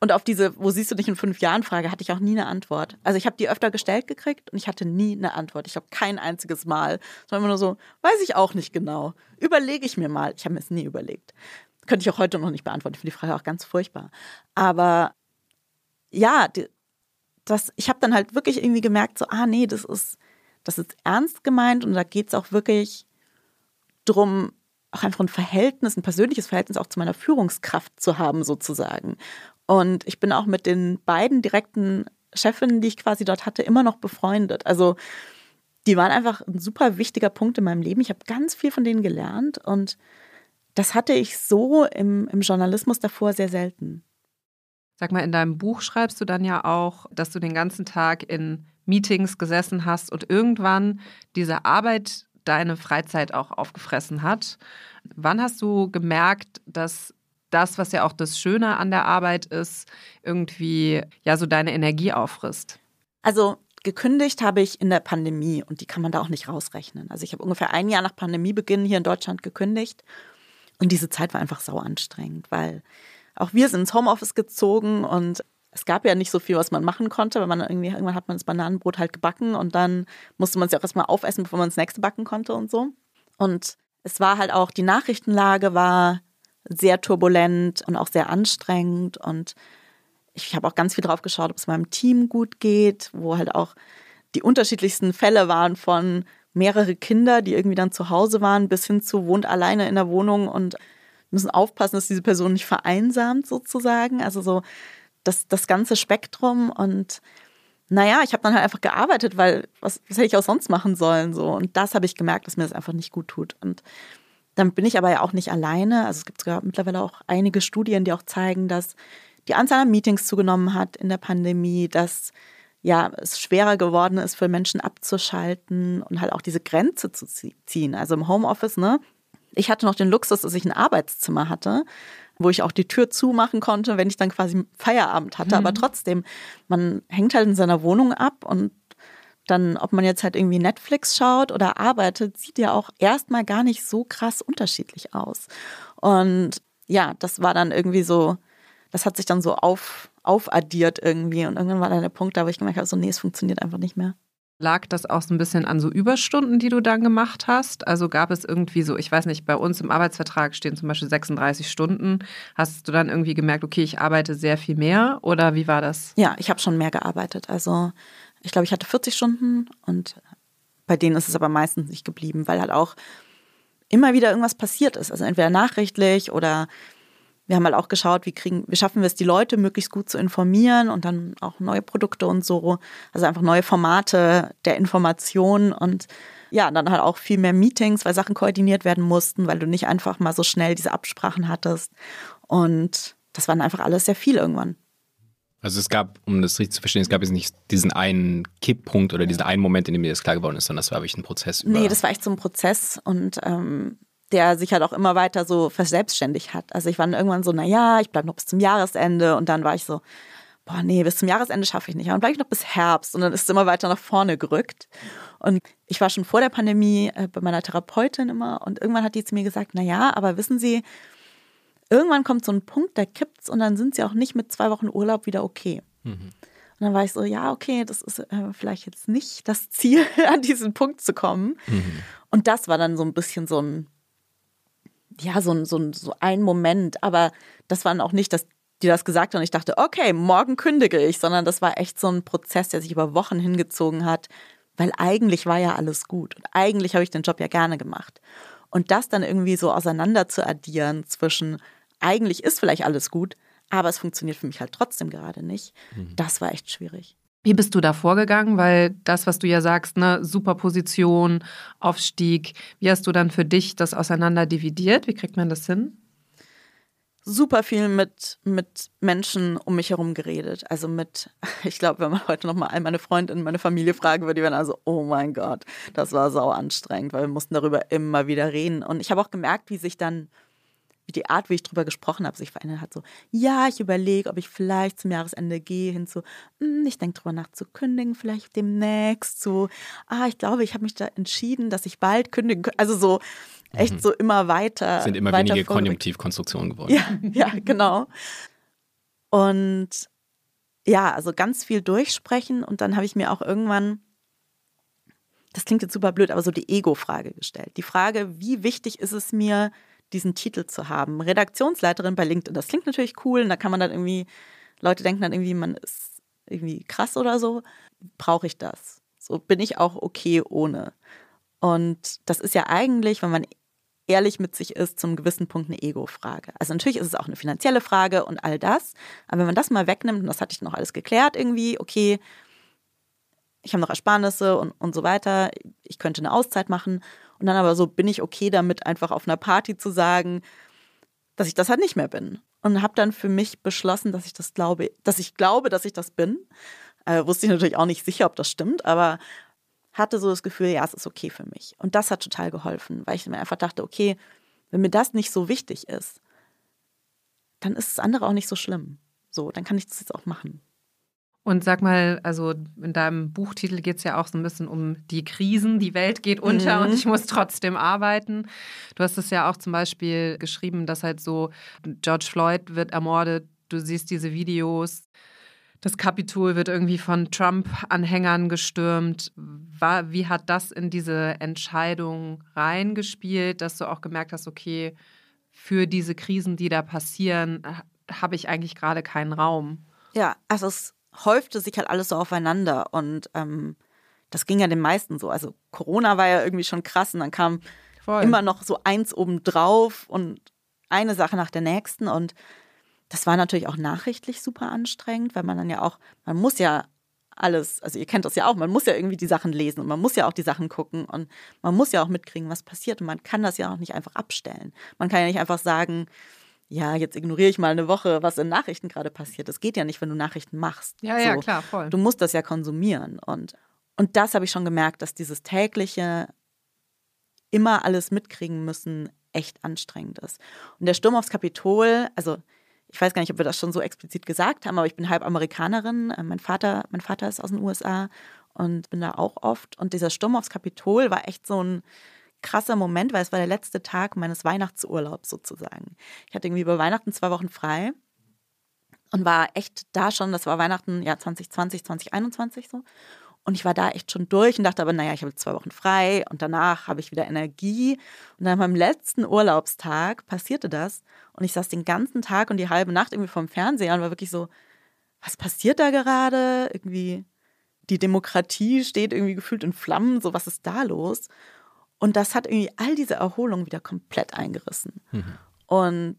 und auf diese, wo siehst du dich in fünf Jahren Frage, hatte ich auch nie eine Antwort. Also ich habe die öfter gestellt gekriegt und ich hatte nie eine Antwort. Ich habe kein einziges Mal. Es war immer nur so, weiß ich auch nicht genau. Überlege ich mir mal. Ich habe mir es nie überlegt. Könnte ich auch heute noch nicht beantworten. Ich finde die Frage auch ganz furchtbar. Aber ja, die, das, ich habe dann halt wirklich irgendwie gemerkt, so, ah nee, das ist, das ist ernst gemeint und da geht es auch wirklich drum, auch einfach ein Verhältnis, ein persönliches Verhältnis auch zu meiner Führungskraft zu haben, sozusagen. Und ich bin auch mit den beiden direkten Chefinnen, die ich quasi dort hatte, immer noch befreundet. Also die waren einfach ein super wichtiger Punkt in meinem Leben. Ich habe ganz viel von denen gelernt und das hatte ich so im, im Journalismus davor sehr selten. Sag mal, in deinem Buch schreibst du dann ja auch, dass du den ganzen Tag in Meetings gesessen hast und irgendwann diese Arbeit deine Freizeit auch aufgefressen hat. Wann hast du gemerkt, dass das, was ja auch das Schöne an der Arbeit ist, irgendwie ja so deine Energie auffrisst? Also gekündigt habe ich in der Pandemie und die kann man da auch nicht rausrechnen. Also ich habe ungefähr ein Jahr nach Pandemiebeginn hier in Deutschland gekündigt und diese Zeit war einfach sau anstrengend, weil auch wir sind ins Homeoffice gezogen und es gab ja nicht so viel, was man machen konnte, weil man irgendwie, irgendwann hat man das Bananenbrot halt gebacken und dann musste man es ja auch erstmal aufessen, bevor man das nächste backen konnte und so. Und es war halt auch, die Nachrichtenlage war sehr turbulent und auch sehr anstrengend. Und ich habe auch ganz viel drauf geschaut, ob es meinem Team gut geht, wo halt auch die unterschiedlichsten Fälle waren von mehrere Kinder, die irgendwie dann zu Hause waren, bis hin zu wohnt alleine in der Wohnung und müssen aufpassen, dass diese Person nicht vereinsamt sozusagen. Also so das, das ganze Spektrum. Und naja, ich habe dann halt einfach gearbeitet, weil was, was hätte ich auch sonst machen sollen so. Und das habe ich gemerkt, dass mir das einfach nicht gut tut. Und dann bin ich aber ja auch nicht alleine. Also es gibt sogar mittlerweile auch einige Studien, die auch zeigen, dass die Anzahl an Meetings zugenommen hat in der Pandemie, dass ja, es schwerer geworden ist für Menschen abzuschalten und halt auch diese Grenze zu ziehen. Also im Homeoffice, ne? Ich hatte noch den Luxus, dass ich ein Arbeitszimmer hatte, wo ich auch die Tür zumachen konnte, wenn ich dann quasi Feierabend hatte. Mhm. Aber trotzdem, man hängt halt in seiner Wohnung ab und dann, ob man jetzt halt irgendwie Netflix schaut oder arbeitet, sieht ja auch erstmal gar nicht so krass unterschiedlich aus. Und ja, das war dann irgendwie so, das hat sich dann so auf, aufaddiert irgendwie. Und irgendwann war dann der Punkt da, wo ich gemerkt habe, so, nee, es funktioniert einfach nicht mehr. Lag das auch so ein bisschen an so Überstunden, die du dann gemacht hast? Also gab es irgendwie so, ich weiß nicht, bei uns im Arbeitsvertrag stehen zum Beispiel 36 Stunden. Hast du dann irgendwie gemerkt, okay, ich arbeite sehr viel mehr oder wie war das? Ja, ich habe schon mehr gearbeitet. Also ich glaube, ich hatte 40 Stunden und bei denen ist es aber meistens nicht geblieben, weil halt auch immer wieder irgendwas passiert ist. Also entweder nachrichtlich oder wir haben halt auch geschaut, wie kriegen, wie schaffen wir es, die Leute möglichst gut zu informieren und dann auch neue Produkte und so. Also einfach neue Formate der Information und ja, dann halt auch viel mehr Meetings, weil Sachen koordiniert werden mussten, weil du nicht einfach mal so schnell diese Absprachen hattest. Und das waren einfach alles sehr viel irgendwann. Also es gab, um das richtig zu verstehen, es gab jetzt nicht diesen einen Kipppunkt oder diesen einen Moment, in dem mir das klar geworden ist, sondern das war wirklich ein Prozess. Über nee, das war echt so ein Prozess und ähm, der sich halt auch immer weiter so verselbstständigt hat. Also ich war dann irgendwann so, na ja, ich bleibe noch bis zum Jahresende und dann war ich so, boah, nee, bis zum Jahresende schaffe ich nicht. Dann bleibe ich noch bis Herbst und dann ist es immer weiter nach vorne gerückt. Und ich war schon vor der Pandemie äh, bei meiner Therapeutin immer und irgendwann hat die zu mir gesagt, na ja, aber wissen Sie, irgendwann kommt so ein Punkt, da kippt's und dann sind sie auch nicht mit zwei Wochen Urlaub wieder okay. Mhm. Und dann war ich so, ja, okay, das ist äh, vielleicht jetzt nicht das Ziel, an diesen Punkt zu kommen. Mhm. Und das war dann so ein bisschen so ein, ja, so ein, so ein, so ein Moment. Aber das war dann auch nicht, dass die das gesagt haben und ich dachte, okay, morgen kündige ich, sondern das war echt so ein Prozess, der sich über Wochen hingezogen hat, weil eigentlich war ja alles gut und eigentlich habe ich den Job ja gerne gemacht. Und das dann irgendwie so auseinander zu addieren zwischen, eigentlich ist vielleicht alles gut, aber es funktioniert für mich halt trotzdem gerade nicht. Mhm. Das war echt schwierig. Wie bist du da vorgegangen? Weil das, was du ja sagst, ne, Superposition, Aufstieg, wie hast du dann für dich das auseinander dividiert? Wie kriegt man das hin? Super viel mit, mit Menschen um mich herum geredet. Also mit, ich glaube, wenn man heute nochmal all meine Freundinnen, meine Familie fragen würde, die wären also, oh mein Gott, das war sau anstrengend, weil wir mussten darüber immer wieder reden. Und ich habe auch gemerkt, wie sich dann wie die Art, wie ich drüber gesprochen habe, sich verändert hat. So, ja, ich überlege, ob ich vielleicht zum Jahresende gehe, hin zu, hm, ich denke drüber nach zu kündigen, vielleicht demnächst, so, ah, ich glaube, ich habe mich da entschieden, dass ich bald kündigen kann. Also so, echt mhm. so immer weiter. Es sind immer weiter weniger Konjunktivkonstruktionen geworden. Ja, ja, genau. Und ja, also ganz viel durchsprechen und dann habe ich mir auch irgendwann das klingt jetzt super blöd, aber so die Ego-Frage gestellt. Die Frage, wie wichtig ist es mir, diesen Titel zu haben. Redaktionsleiterin bei LinkedIn, das klingt natürlich cool und da kann man dann irgendwie, Leute denken dann irgendwie, man ist irgendwie krass oder so. Brauche ich das? So bin ich auch okay ohne. Und das ist ja eigentlich, wenn man ehrlich mit sich ist, zum gewissen Punkt eine Ego-Frage. Also natürlich ist es auch eine finanzielle Frage und all das. Aber wenn man das mal wegnimmt, und das hatte ich noch alles geklärt irgendwie, okay, ich habe noch Ersparnisse und, und so weiter, ich könnte eine Auszeit machen. Und dann aber so bin ich okay damit, einfach auf einer Party zu sagen, dass ich das halt nicht mehr bin. Und habe dann für mich beschlossen, dass ich das glaube, dass ich glaube, dass ich das bin. Äh, wusste ich natürlich auch nicht sicher, ob das stimmt, aber hatte so das Gefühl, ja, es ist okay für mich. Und das hat total geholfen, weil ich mir einfach dachte, okay, wenn mir das nicht so wichtig ist, dann ist das andere auch nicht so schlimm. So, dann kann ich das jetzt auch machen. Und sag mal, also in deinem Buchtitel geht es ja auch so ein bisschen um die Krisen. Die Welt geht unter mhm. und ich muss trotzdem arbeiten. Du hast es ja auch zum Beispiel geschrieben, dass halt so George Floyd wird ermordet. Du siehst diese Videos. Das Kapitol wird irgendwie von Trump-Anhängern gestürmt. War, wie hat das in diese Entscheidung reingespielt, dass du auch gemerkt hast, okay, für diese Krisen, die da passieren, habe ich eigentlich gerade keinen Raum? Ja, also es häufte sich halt alles so aufeinander und ähm, das ging ja den meisten so. Also Corona war ja irgendwie schon krass und dann kam Voll. immer noch so eins obendrauf und eine Sache nach der nächsten und das war natürlich auch nachrichtlich super anstrengend, weil man dann ja auch, man muss ja alles, also ihr kennt das ja auch, man muss ja irgendwie die Sachen lesen und man muss ja auch die Sachen gucken und man muss ja auch mitkriegen, was passiert und man kann das ja auch nicht einfach abstellen. Man kann ja nicht einfach sagen, ja, jetzt ignoriere ich mal eine Woche, was in Nachrichten gerade passiert. Das geht ja nicht, wenn du Nachrichten machst. Ja, ja, klar, voll. Du musst das ja konsumieren. Und, und das habe ich schon gemerkt, dass dieses tägliche immer alles mitkriegen müssen echt anstrengend ist. Und der Sturm aufs Kapitol, also ich weiß gar nicht, ob wir das schon so explizit gesagt haben, aber ich bin halb Amerikanerin. Äh, mein Vater, mein Vater ist aus den USA und bin da auch oft. Und dieser Sturm aufs Kapitol war echt so ein krasser Moment, weil es war der letzte Tag meines Weihnachtsurlaubs sozusagen. Ich hatte irgendwie über Weihnachten zwei Wochen frei und war echt da schon, das war Weihnachten, ja, 2020, 2021 so. Und ich war da echt schon durch und dachte aber, naja, ich habe zwei Wochen frei und danach habe ich wieder Energie. Und dann am letzten Urlaubstag passierte das. Und ich saß den ganzen Tag und die halbe Nacht irgendwie vorm Fernseher und war wirklich so, was passiert da gerade? Irgendwie, die Demokratie steht irgendwie gefühlt in Flammen, so was ist da los? Und das hat irgendwie all diese Erholung wieder komplett eingerissen. Mhm. Und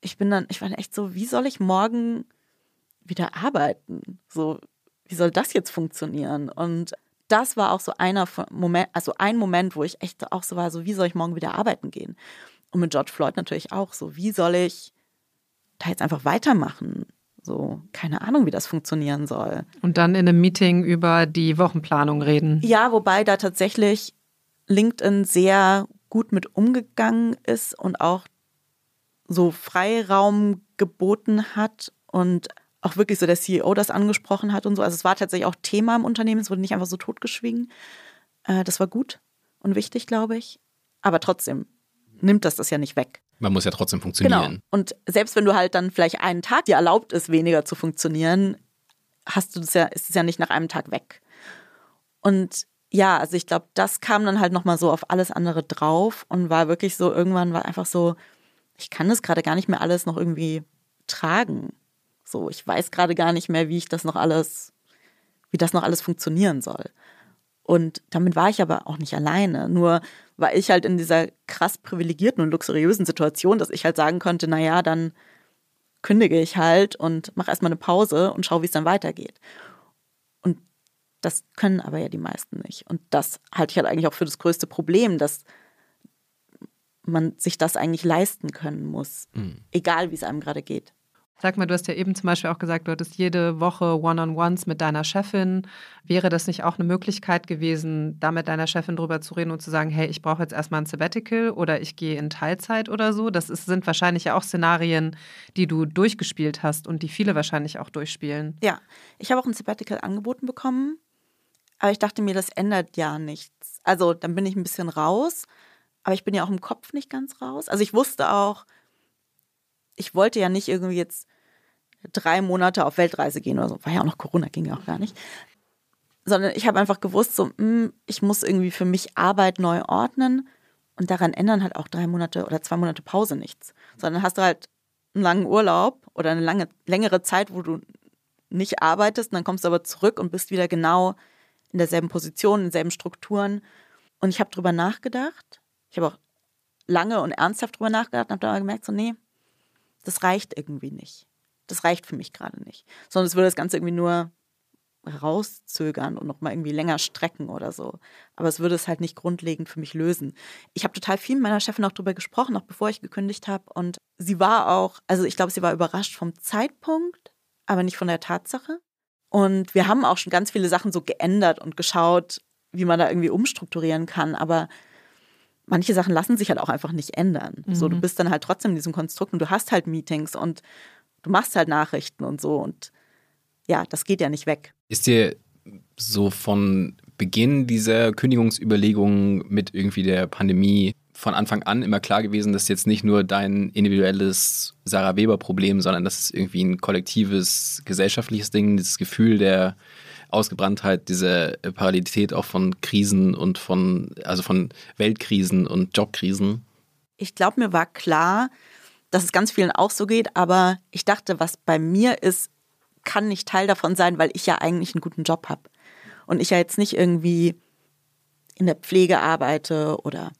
ich bin dann, ich war echt so, wie soll ich morgen wieder arbeiten? So, wie soll das jetzt funktionieren? Und das war auch so einer Moment, also ein Moment, wo ich echt auch so war, so, wie soll ich morgen wieder arbeiten gehen? Und mit George Floyd natürlich auch so, wie soll ich da jetzt einfach weitermachen? So, keine Ahnung, wie das funktionieren soll. Und dann in einem Meeting über die Wochenplanung reden. Ja, wobei da tatsächlich LinkedIn sehr gut mit umgegangen ist und auch so Freiraum geboten hat und auch wirklich so der CEO das angesprochen hat und so. Also es war tatsächlich auch Thema im Unternehmen, es wurde nicht einfach so totgeschwiegen. Äh, das war gut und wichtig, glaube ich. Aber trotzdem nimmt das das ja nicht weg. Man muss ja trotzdem funktionieren. Genau. Und selbst wenn du halt dann vielleicht einen Tag dir erlaubt ist, weniger zu funktionieren, hast du das ja, ist es ja nicht nach einem Tag weg. Und ja, also ich glaube, das kam dann halt nochmal so auf alles andere drauf und war wirklich so, irgendwann war einfach so, ich kann das gerade gar nicht mehr alles noch irgendwie tragen. So, ich weiß gerade gar nicht mehr, wie ich das noch alles, wie das noch alles funktionieren soll. Und damit war ich aber auch nicht alleine. Nur war ich halt in dieser krass privilegierten und luxuriösen Situation, dass ich halt sagen konnte, naja, dann kündige ich halt und mache erstmal eine Pause und schaue, wie es dann weitergeht. Das können aber ja die meisten nicht. Und das halte ich halt eigentlich auch für das größte Problem, dass man sich das eigentlich leisten können muss, mhm. egal wie es einem gerade geht. Sag mal, du hast ja eben zum Beispiel auch gesagt, du hattest jede Woche One-on-Ones mit deiner Chefin. Wäre das nicht auch eine Möglichkeit gewesen, da mit deiner Chefin drüber zu reden und zu sagen, hey, ich brauche jetzt erstmal ein Sabbatical oder ich gehe in Teilzeit oder so? Das ist, sind wahrscheinlich ja auch Szenarien, die du durchgespielt hast und die viele wahrscheinlich auch durchspielen. Ja, ich habe auch ein Sabbatical angeboten bekommen. Aber ich dachte mir, das ändert ja nichts. Also dann bin ich ein bisschen raus, aber ich bin ja auch im Kopf nicht ganz raus. Also ich wusste auch, ich wollte ja nicht irgendwie jetzt drei Monate auf Weltreise gehen oder so. War ja auch noch Corona, ging ja auch gar nicht. Sondern ich habe einfach gewusst, so, mh, hm, ich muss irgendwie für mich Arbeit neu ordnen. Und daran ändern halt auch drei Monate oder zwei Monate Pause nichts. Sondern hast du halt einen langen Urlaub oder eine lange, längere Zeit, wo du nicht arbeitest, und dann kommst du aber zurück und bist wieder genau in derselben Position, in denselben Strukturen. Und ich habe drüber nachgedacht. Ich habe auch lange und ernsthaft drüber nachgedacht und habe dann gemerkt, so, nee, das reicht irgendwie nicht. Das reicht für mich gerade nicht. Sondern es würde das Ganze irgendwie nur rauszögern und nochmal irgendwie länger strecken oder so. Aber es würde es halt nicht grundlegend für mich lösen. Ich habe total viel mit meiner Chefin auch darüber gesprochen, auch bevor ich gekündigt habe. Und sie war auch, also ich glaube, sie war überrascht vom Zeitpunkt, aber nicht von der Tatsache. Und wir haben auch schon ganz viele Sachen so geändert und geschaut, wie man da irgendwie umstrukturieren kann. Aber manche Sachen lassen sich halt auch einfach nicht ändern. Mhm. So, du mhm. bist dann halt trotzdem in diesem Konstrukt und du hast halt Meetings und du machst halt Nachrichten und so. Und ja, das geht ja nicht weg. Ist dir so von Beginn dieser Kündigungsüberlegungen mit irgendwie der Pandemie von Anfang an immer klar gewesen, dass jetzt nicht nur dein individuelles Sarah Weber-Problem, sondern das ist irgendwie ein kollektives, gesellschaftliches Ding, dieses Gefühl der Ausgebranntheit, diese Parallelität auch von Krisen und von, also von Weltkrisen und Jobkrisen? Ich glaube, mir war klar, dass es ganz vielen auch so geht, aber ich dachte, was bei mir ist, kann nicht Teil davon sein, weil ich ja eigentlich einen guten Job habe. Und ich ja jetzt nicht irgendwie in der Pflege arbeite oder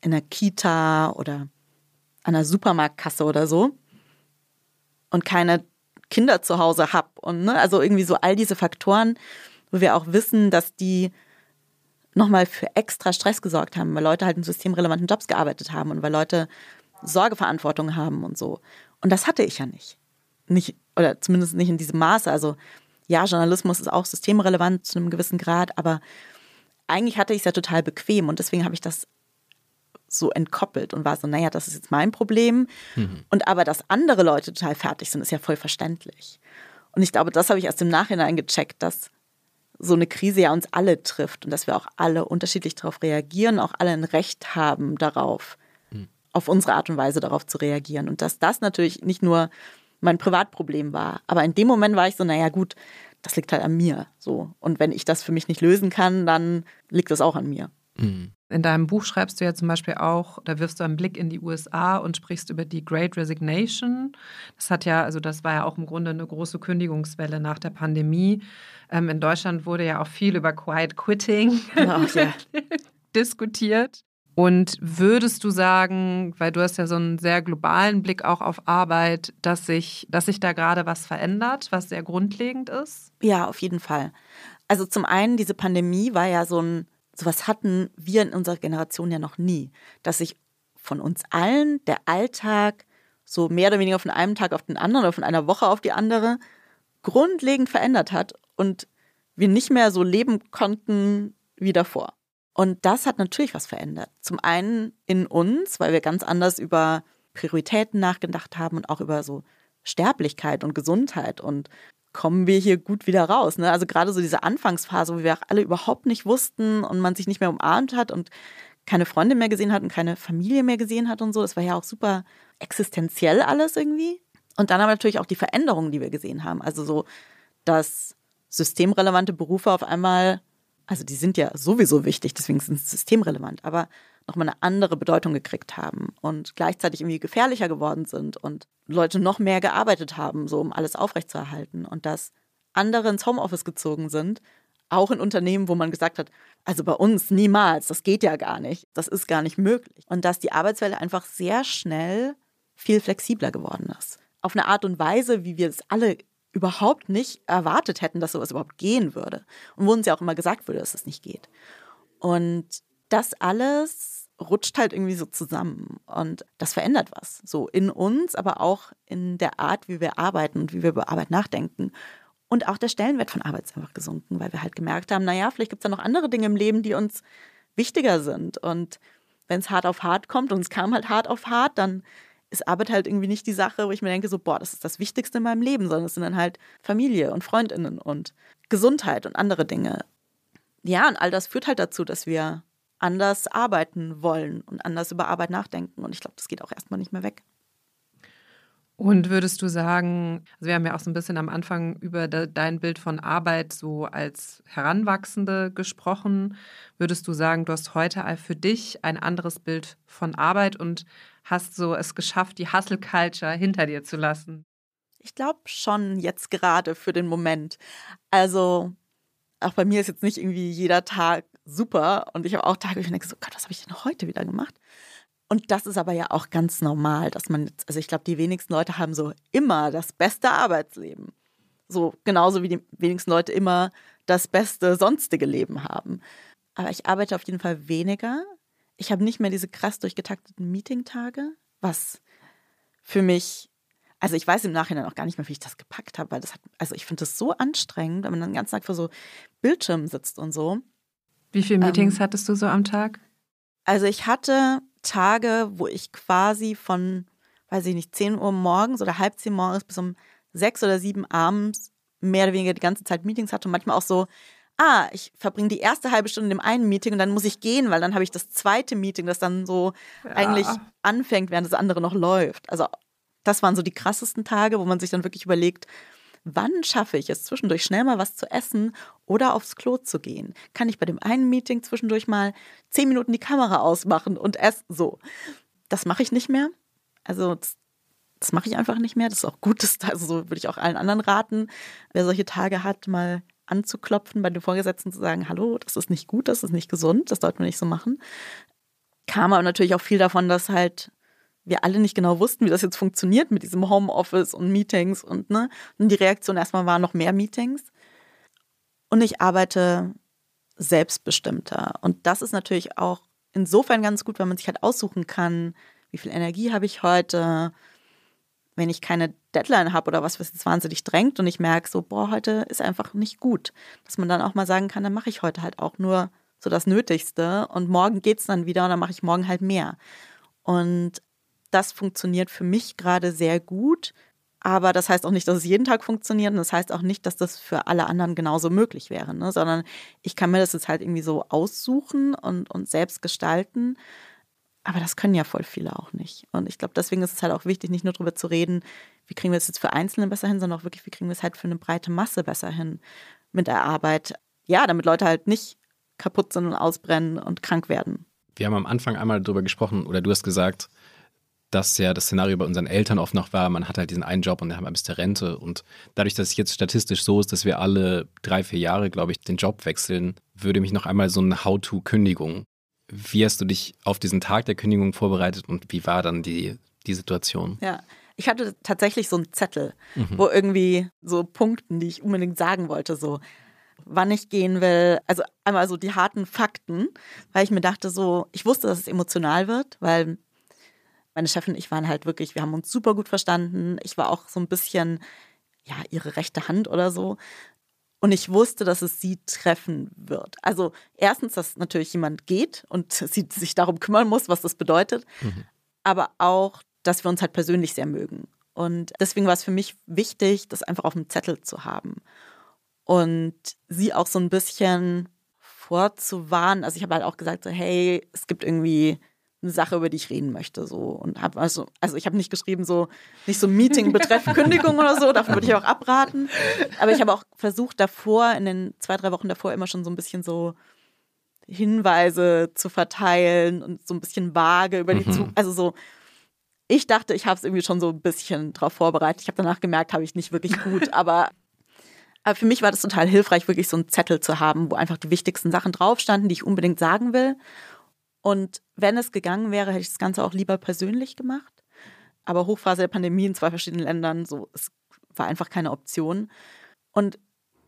in der Kita oder an der Supermarktkasse oder so und keine Kinder zu Hause habe. Und ne, also irgendwie so all diese Faktoren, wo wir auch wissen, dass die nochmal für extra Stress gesorgt haben, weil Leute halt in systemrelevanten Jobs gearbeitet haben und weil Leute Sorgeverantwortung haben und so. Und das hatte ich ja nicht. Nicht, oder zumindest nicht in diesem Maße. Also ja, Journalismus ist auch systemrelevant zu einem gewissen Grad, aber eigentlich hatte ich es ja total bequem und deswegen habe ich das so entkoppelt und war so, naja, das ist jetzt mein Problem. Mhm. Und aber, dass andere Leute total fertig sind, ist ja voll verständlich. Und ich glaube, das habe ich erst im Nachhinein gecheckt, dass so eine Krise ja uns alle trifft und dass wir auch alle unterschiedlich darauf reagieren, auch alle ein Recht haben darauf, mhm. auf unsere Art und Weise darauf zu reagieren. Und dass das natürlich nicht nur mein Privatproblem war, aber in dem Moment war ich so, naja, gut, das liegt halt an mir. So. Und wenn ich das für mich nicht lösen kann, dann liegt das auch an mir. Mhm. In deinem Buch schreibst du ja zum Beispiel auch, da wirfst du einen Blick in die USA und sprichst über die Great Resignation. Das hat ja, also das war ja auch im Grunde eine große Kündigungswelle nach der Pandemie. Ähm, in Deutschland wurde ja auch viel über Quiet Quitting oh, ja. diskutiert. Und würdest du sagen, weil du hast ja so einen sehr globalen Blick auch auf Arbeit, dass sich, dass sich da gerade was verändert, was sehr grundlegend ist? Ja, auf jeden Fall. Also zum einen, diese Pandemie war ja so ein Sowas hatten wir in unserer Generation ja noch nie, dass sich von uns allen der Alltag so mehr oder weniger von einem Tag auf den anderen oder von einer Woche auf die andere grundlegend verändert hat und wir nicht mehr so leben konnten wie davor. Und das hat natürlich was verändert. Zum einen in uns, weil wir ganz anders über Prioritäten nachgedacht haben und auch über so Sterblichkeit und Gesundheit und kommen wir hier gut wieder raus. Ne? Also gerade so diese Anfangsphase, wo wir auch alle überhaupt nicht wussten und man sich nicht mehr umarmt hat und keine Freunde mehr gesehen hat und keine Familie mehr gesehen hat und so. Das war ja auch super existenziell alles irgendwie. Und dann aber natürlich auch die Veränderungen, die wir gesehen haben. Also so, dass systemrelevante Berufe auf einmal, also die sind ja sowieso wichtig, deswegen sind sie systemrelevant, aber nochmal eine andere Bedeutung gekriegt haben und gleichzeitig irgendwie gefährlicher geworden sind und Leute noch mehr gearbeitet haben, so um alles aufrechtzuerhalten und dass andere ins Homeoffice gezogen sind, auch in Unternehmen, wo man gesagt hat, also bei uns niemals, das geht ja gar nicht, das ist gar nicht möglich. Und dass die Arbeitswelt einfach sehr schnell viel flexibler geworden ist. Auf eine Art und Weise, wie wir es alle überhaupt nicht erwartet hätten, dass sowas überhaupt gehen würde. Und wo uns ja auch immer gesagt wurde, dass es nicht geht. Und das alles rutscht halt irgendwie so zusammen und das verändert was. So in uns, aber auch in der Art, wie wir arbeiten und wie wir über Arbeit nachdenken. Und auch der Stellenwert von Arbeit ist einfach gesunken, weil wir halt gemerkt haben, naja, vielleicht gibt es da noch andere Dinge im Leben, die uns wichtiger sind. Und wenn es hart auf hart kommt und es kam halt hart auf hart, dann ist Arbeit halt irgendwie nicht die Sache, wo ich mir denke, so, boah, das ist das Wichtigste in meinem Leben, sondern es sind dann halt Familie und Freundinnen und Gesundheit und andere Dinge. Ja, und all das führt halt dazu, dass wir anders arbeiten wollen und anders über Arbeit nachdenken. Und ich glaube, das geht auch erstmal nicht mehr weg. Und würdest du sagen, also wir haben ja auch so ein bisschen am Anfang über dein Bild von Arbeit so als Heranwachsende gesprochen. Würdest du sagen, du hast heute für dich ein anderes Bild von Arbeit und hast so es geschafft, die Hustle Culture hinter dir zu lassen? Ich glaube schon jetzt gerade für den Moment. Also auch bei mir ist jetzt nicht irgendwie jeder Tag super. Und ich habe auch Tage, wo ich denke, so Gott, was habe ich denn heute wieder gemacht? Und das ist aber ja auch ganz normal, dass man, also ich glaube, die wenigsten Leute haben so immer das beste Arbeitsleben. So genauso wie die wenigsten Leute immer das beste sonstige Leben haben. Aber ich arbeite auf jeden Fall weniger. Ich habe nicht mehr diese krass durchgetakteten Meeting-Tage, was für mich, also ich weiß im Nachhinein auch gar nicht mehr, wie ich das gepackt habe, weil das hat, also ich finde das so anstrengend, wenn man den ganzen Tag vor so Bildschirmen sitzt und so. Wie viele Meetings ähm, hattest du so am Tag? Also ich hatte Tage, wo ich quasi von, weiß ich nicht, 10 Uhr morgens oder halb 10 morgens bis um 6 oder 7 abends mehr oder weniger die ganze Zeit Meetings hatte und manchmal auch so, ah, ich verbringe die erste halbe Stunde in dem einen Meeting und dann muss ich gehen, weil dann habe ich das zweite Meeting, das dann so ja. eigentlich anfängt, während das andere noch läuft. Also das waren so die krassesten Tage, wo man sich dann wirklich überlegt, wann schaffe ich es, zwischendurch schnell mal was zu essen oder aufs Klo zu gehen? Kann ich bei dem einen Meeting zwischendurch mal zehn Minuten die Kamera ausmachen und essen? So. Das mache ich nicht mehr. Also das, das mache ich einfach nicht mehr. Das ist auch gut. Das, also so würde ich auch allen anderen raten, wer solche Tage hat, mal anzuklopfen bei den Vorgesetzten zu sagen, hallo, das ist nicht gut, das ist nicht gesund, das sollte man nicht so machen. Kam aber natürlich auch viel davon, dass halt wir alle nicht genau wussten, wie das jetzt funktioniert mit diesem Homeoffice und Meetings und ne. Und die Reaktion erstmal war noch mehr Meetings. Und ich arbeite selbstbestimmter. Und das ist natürlich auch insofern ganz gut, weil man sich halt aussuchen kann, wie viel Energie habe ich heute, wenn ich keine Deadline habe oder was, was jetzt wahnsinnig drängt und ich merke so, boah, heute ist einfach nicht gut, dass man dann auch mal sagen kann, dann mache ich heute halt auch nur so das Nötigste und morgen geht es dann wieder und dann mache ich morgen halt mehr. Und das funktioniert für mich gerade sehr gut. Aber das heißt auch nicht, dass es jeden Tag funktioniert und das heißt auch nicht, dass das für alle anderen genauso möglich wäre, ne? sondern ich kann mir das jetzt halt irgendwie so aussuchen und, und selbst gestalten. Aber das können ja voll viele auch nicht. Und ich glaube, deswegen ist es halt auch wichtig, nicht nur darüber zu reden, wie kriegen wir es jetzt für Einzelne besser hin, sondern auch wirklich, wie kriegen wir es halt für eine breite Masse besser hin mit der Arbeit. Ja, damit Leute halt nicht kaputt sind und ausbrennen und krank werden. Wir haben am Anfang einmal darüber gesprochen, oder du hast gesagt, dass ja das Szenario bei unseren Eltern oft noch war, man hat halt diesen einen Job und dann haben wir bis der Rente. Und dadurch, dass es jetzt statistisch so ist, dass wir alle drei, vier Jahre, glaube ich, den Job wechseln, würde mich noch einmal so eine How-to-Kündigung. Wie hast du dich auf diesen Tag der Kündigung vorbereitet und wie war dann die, die Situation? Ja, ich hatte tatsächlich so einen Zettel, mhm. wo irgendwie so Punkten, die ich unbedingt sagen wollte, so wann ich gehen will. Also einmal so die harten Fakten, weil ich mir dachte so, ich wusste, dass es emotional wird, weil meine Chefin und ich waren halt wirklich, wir haben uns super gut verstanden. Ich war auch so ein bisschen, ja, ihre rechte Hand oder so. Und ich wusste, dass es sie treffen wird. Also erstens, dass natürlich jemand geht und sie sich darum kümmern muss, was das bedeutet. Mhm. Aber auch, dass wir uns halt persönlich sehr mögen. Und deswegen war es für mich wichtig, das einfach auf dem Zettel zu haben. Und sie auch so ein bisschen vorzuwarnen. Also ich habe halt auch gesagt, so, hey, es gibt irgendwie eine Sache, über die ich reden möchte. So. Und habe also, also ich habe nicht geschrieben, so, nicht so ein Meeting betreff Kündigung oder so, davon würde ich auch abraten. Aber ich habe auch versucht, davor, in den zwei, drei Wochen davor, immer schon so ein bisschen so Hinweise zu verteilen und so ein bisschen vage über die mhm. Zukunft. Also so, ich dachte, ich habe es irgendwie schon so ein bisschen drauf vorbereitet. Ich habe danach gemerkt, habe ich nicht wirklich gut, aber aber für mich war das total hilfreich, wirklich so einen Zettel zu haben, wo einfach die wichtigsten Sachen drauf standen, die ich unbedingt sagen will. Und wenn es gegangen wäre, hätte ich das Ganze auch lieber persönlich gemacht. Aber Hochphase der Pandemie in zwei verschiedenen Ländern, so, es war einfach keine Option. Und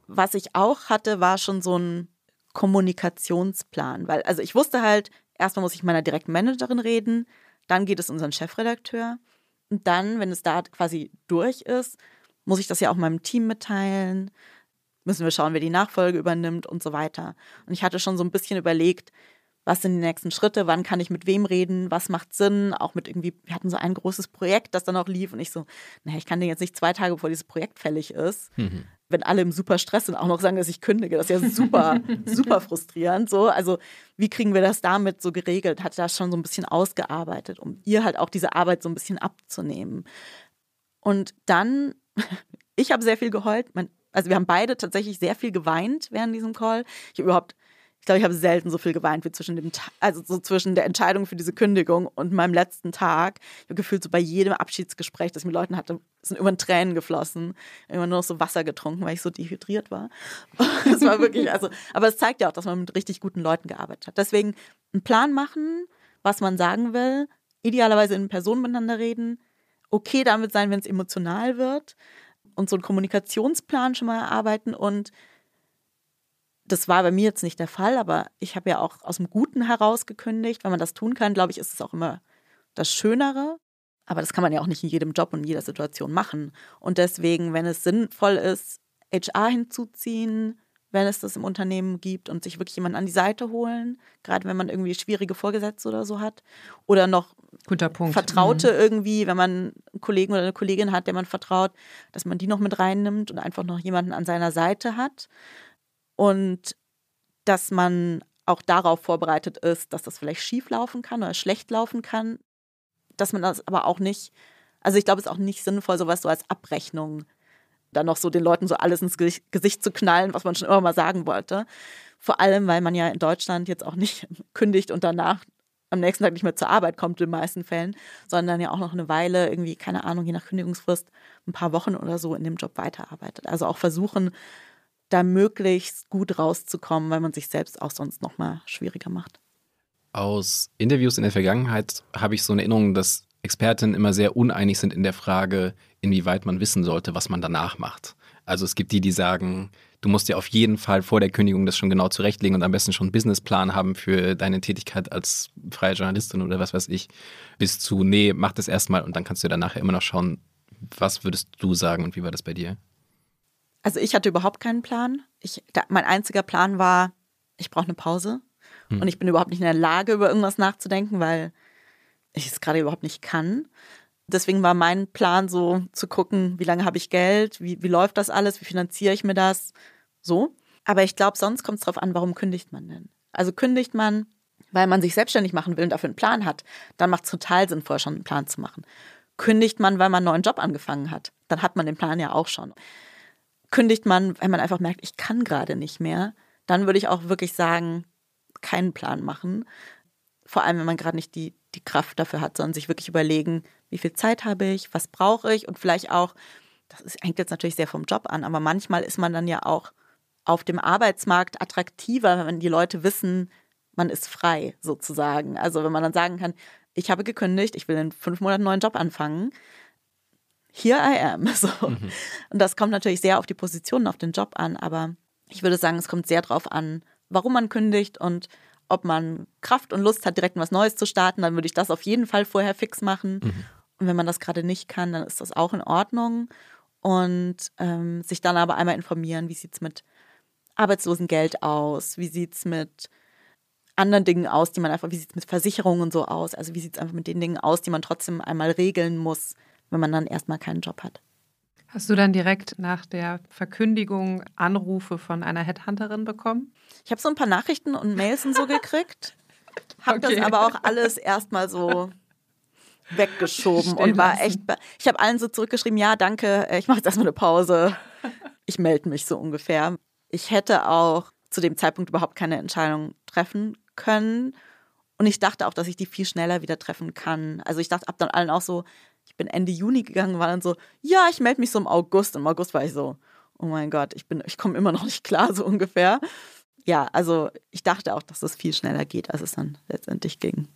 was ich auch hatte, war schon so ein Kommunikationsplan, weil, also ich wusste halt, erstmal muss ich meiner direkten Managerin reden, dann geht es unseren Chefredakteur und dann, wenn es da quasi durch ist, muss ich das ja auch meinem Team mitteilen, müssen wir schauen, wer die Nachfolge übernimmt und so weiter. Und ich hatte schon so ein bisschen überlegt, was sind die nächsten Schritte, wann kann ich mit wem reden, was macht Sinn, auch mit irgendwie, wir hatten so ein großes Projekt, das dann auch lief und ich so, naja, ich kann dir jetzt nicht zwei Tage bevor dieses Projekt fällig ist, mhm. wenn alle im super Stress sind, auch noch sagen, dass ich kündige, das ist ja super, super frustrierend, so, also wie kriegen wir das damit so geregelt, hat das schon so ein bisschen ausgearbeitet, um ihr halt auch diese Arbeit so ein bisschen abzunehmen. Und dann, ich habe sehr viel geheult, mein, also wir haben beide tatsächlich sehr viel geweint während diesem Call, ich habe überhaupt ich glaube, ich habe selten so viel geweint wie zwischen dem, also so zwischen der Entscheidung für diese Kündigung und meinem letzten Tag. Ich habe gefühlt, so bei jedem Abschiedsgespräch, das ich mit Leuten hatte, sind irgendwann Tränen geflossen, irgendwann nur noch so Wasser getrunken, weil ich so dehydriert war. Es war wirklich, also, aber es zeigt ja auch, dass man mit richtig guten Leuten gearbeitet hat. Deswegen einen Plan machen, was man sagen will, idealerweise in Person miteinander reden, okay damit sein, wenn es emotional wird und so einen Kommunikationsplan schon mal erarbeiten und das war bei mir jetzt nicht der Fall, aber ich habe ja auch aus dem Guten heraus gekündigt. Wenn man das tun kann, glaube ich, ist es auch immer das Schönere. Aber das kann man ja auch nicht in jedem Job und in jeder Situation machen. Und deswegen, wenn es sinnvoll ist, HR hinzuziehen, wenn es das im Unternehmen gibt und sich wirklich jemanden an die Seite holen, gerade wenn man irgendwie schwierige Vorgesetzte oder so hat. Oder noch. Vertraute mhm. irgendwie, wenn man einen Kollegen oder eine Kollegin hat, der man vertraut, dass man die noch mit reinnimmt und einfach noch jemanden an seiner Seite hat. Und dass man auch darauf vorbereitet ist, dass das vielleicht schief laufen kann oder schlecht laufen kann. Dass man das aber auch nicht, also ich glaube, es ist auch nicht sinnvoll, sowas so als Abrechnung dann noch so den Leuten so alles ins Gesicht zu knallen, was man schon immer mal sagen wollte. Vor allem, weil man ja in Deutschland jetzt auch nicht kündigt und danach am nächsten Tag nicht mehr zur Arbeit kommt in den meisten Fällen, sondern ja auch noch eine Weile irgendwie, keine Ahnung, je nach Kündigungsfrist, ein paar Wochen oder so in dem Job weiterarbeitet. Also auch versuchen, da möglichst gut rauszukommen, weil man sich selbst auch sonst nochmal schwieriger macht. Aus Interviews in der Vergangenheit habe ich so eine Erinnerung, dass Expertinnen immer sehr uneinig sind in der Frage, inwieweit man wissen sollte, was man danach macht. Also es gibt die, die sagen, du musst dir auf jeden Fall vor der Kündigung das schon genau zurechtlegen und am besten schon einen Businessplan haben für deine Tätigkeit als freie Journalistin oder was weiß ich, bis zu, nee, mach das erstmal und dann kannst du dann nachher immer noch schauen, was würdest du sagen und wie war das bei dir? Also ich hatte überhaupt keinen Plan. Ich, da, mein einziger Plan war, ich brauche eine Pause hm. und ich bin überhaupt nicht in der Lage, über irgendwas nachzudenken, weil ich es gerade überhaupt nicht kann. Deswegen war mein Plan so zu gucken, wie lange habe ich Geld, wie, wie läuft das alles, wie finanziere ich mir das, so. Aber ich glaube, sonst kommt es darauf an, warum kündigt man denn? Also kündigt man, weil man sich selbstständig machen will und dafür einen Plan hat, dann macht es total Sinn, vorher schon einen Plan zu machen. Kündigt man, weil man einen neuen Job angefangen hat, dann hat man den Plan ja auch schon. Kündigt man, weil man einfach merkt, ich kann gerade nicht mehr, dann würde ich auch wirklich sagen, keinen Plan machen. Vor allem, wenn man gerade nicht die, die Kraft dafür hat, sondern sich wirklich überlegen, wie viel Zeit habe ich, was brauche ich und vielleicht auch, das ist, hängt jetzt natürlich sehr vom Job an, aber manchmal ist man dann ja auch auf dem Arbeitsmarkt attraktiver, wenn die Leute wissen, man ist frei sozusagen. Also wenn man dann sagen kann, ich habe gekündigt, ich will in fünf Monaten einen neuen Job anfangen. Here I am. So. Mhm. Und das kommt natürlich sehr auf die Position, auf den Job an, aber ich würde sagen, es kommt sehr darauf an, warum man kündigt und ob man Kraft und Lust hat, direkt was Neues zu starten, dann würde ich das auf jeden Fall vorher fix machen. Mhm. Und wenn man das gerade nicht kann, dann ist das auch in Ordnung. Und ähm, sich dann aber einmal informieren, wie sieht es mit Arbeitslosengeld aus, wie sieht es mit anderen Dingen aus, die man einfach, wie sieht es mit Versicherungen und so aus, also wie sieht es einfach mit den Dingen aus, die man trotzdem einmal regeln muss, wenn man dann erstmal keinen Job hat. Hast du dann direkt nach der Verkündigung Anrufe von einer Headhunterin bekommen? Ich habe so ein paar Nachrichten und Mails und so gekriegt, habe okay. das aber auch alles erstmal so weggeschoben und war echt. Ich habe allen so zurückgeschrieben: Ja, danke, äh, ich mache jetzt erstmal eine Pause. Ich melde mich so ungefähr. Ich hätte auch zu dem Zeitpunkt überhaupt keine Entscheidung treffen können. Und ich dachte auch, dass ich die viel schneller wieder treffen kann. Also ich dachte, ab dann allen auch so, ich bin Ende Juni gegangen, war dann so, ja, ich melde mich so im August. Im August war ich so, oh mein Gott, ich bin, ich komme immer noch nicht klar, so ungefähr. Ja, also ich dachte auch, dass es viel schneller geht, als es dann letztendlich ging.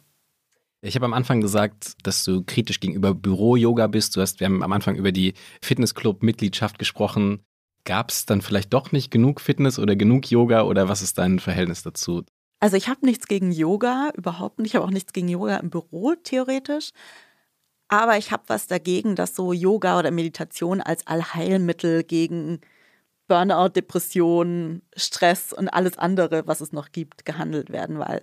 Ich habe am Anfang gesagt, dass du kritisch gegenüber Büro-Yoga bist. Du hast, wir haben am Anfang über die Fitnessclub-Mitgliedschaft gesprochen. Gab es dann vielleicht doch nicht genug Fitness oder genug Yoga oder was ist dein Verhältnis dazu? Also ich habe nichts gegen Yoga, überhaupt nicht. Ich habe auch nichts gegen Yoga im Büro, theoretisch. Aber ich habe was dagegen, dass so Yoga oder Meditation als Allheilmittel gegen Burnout, Depression, Stress und alles andere, was es noch gibt, gehandelt werden, weil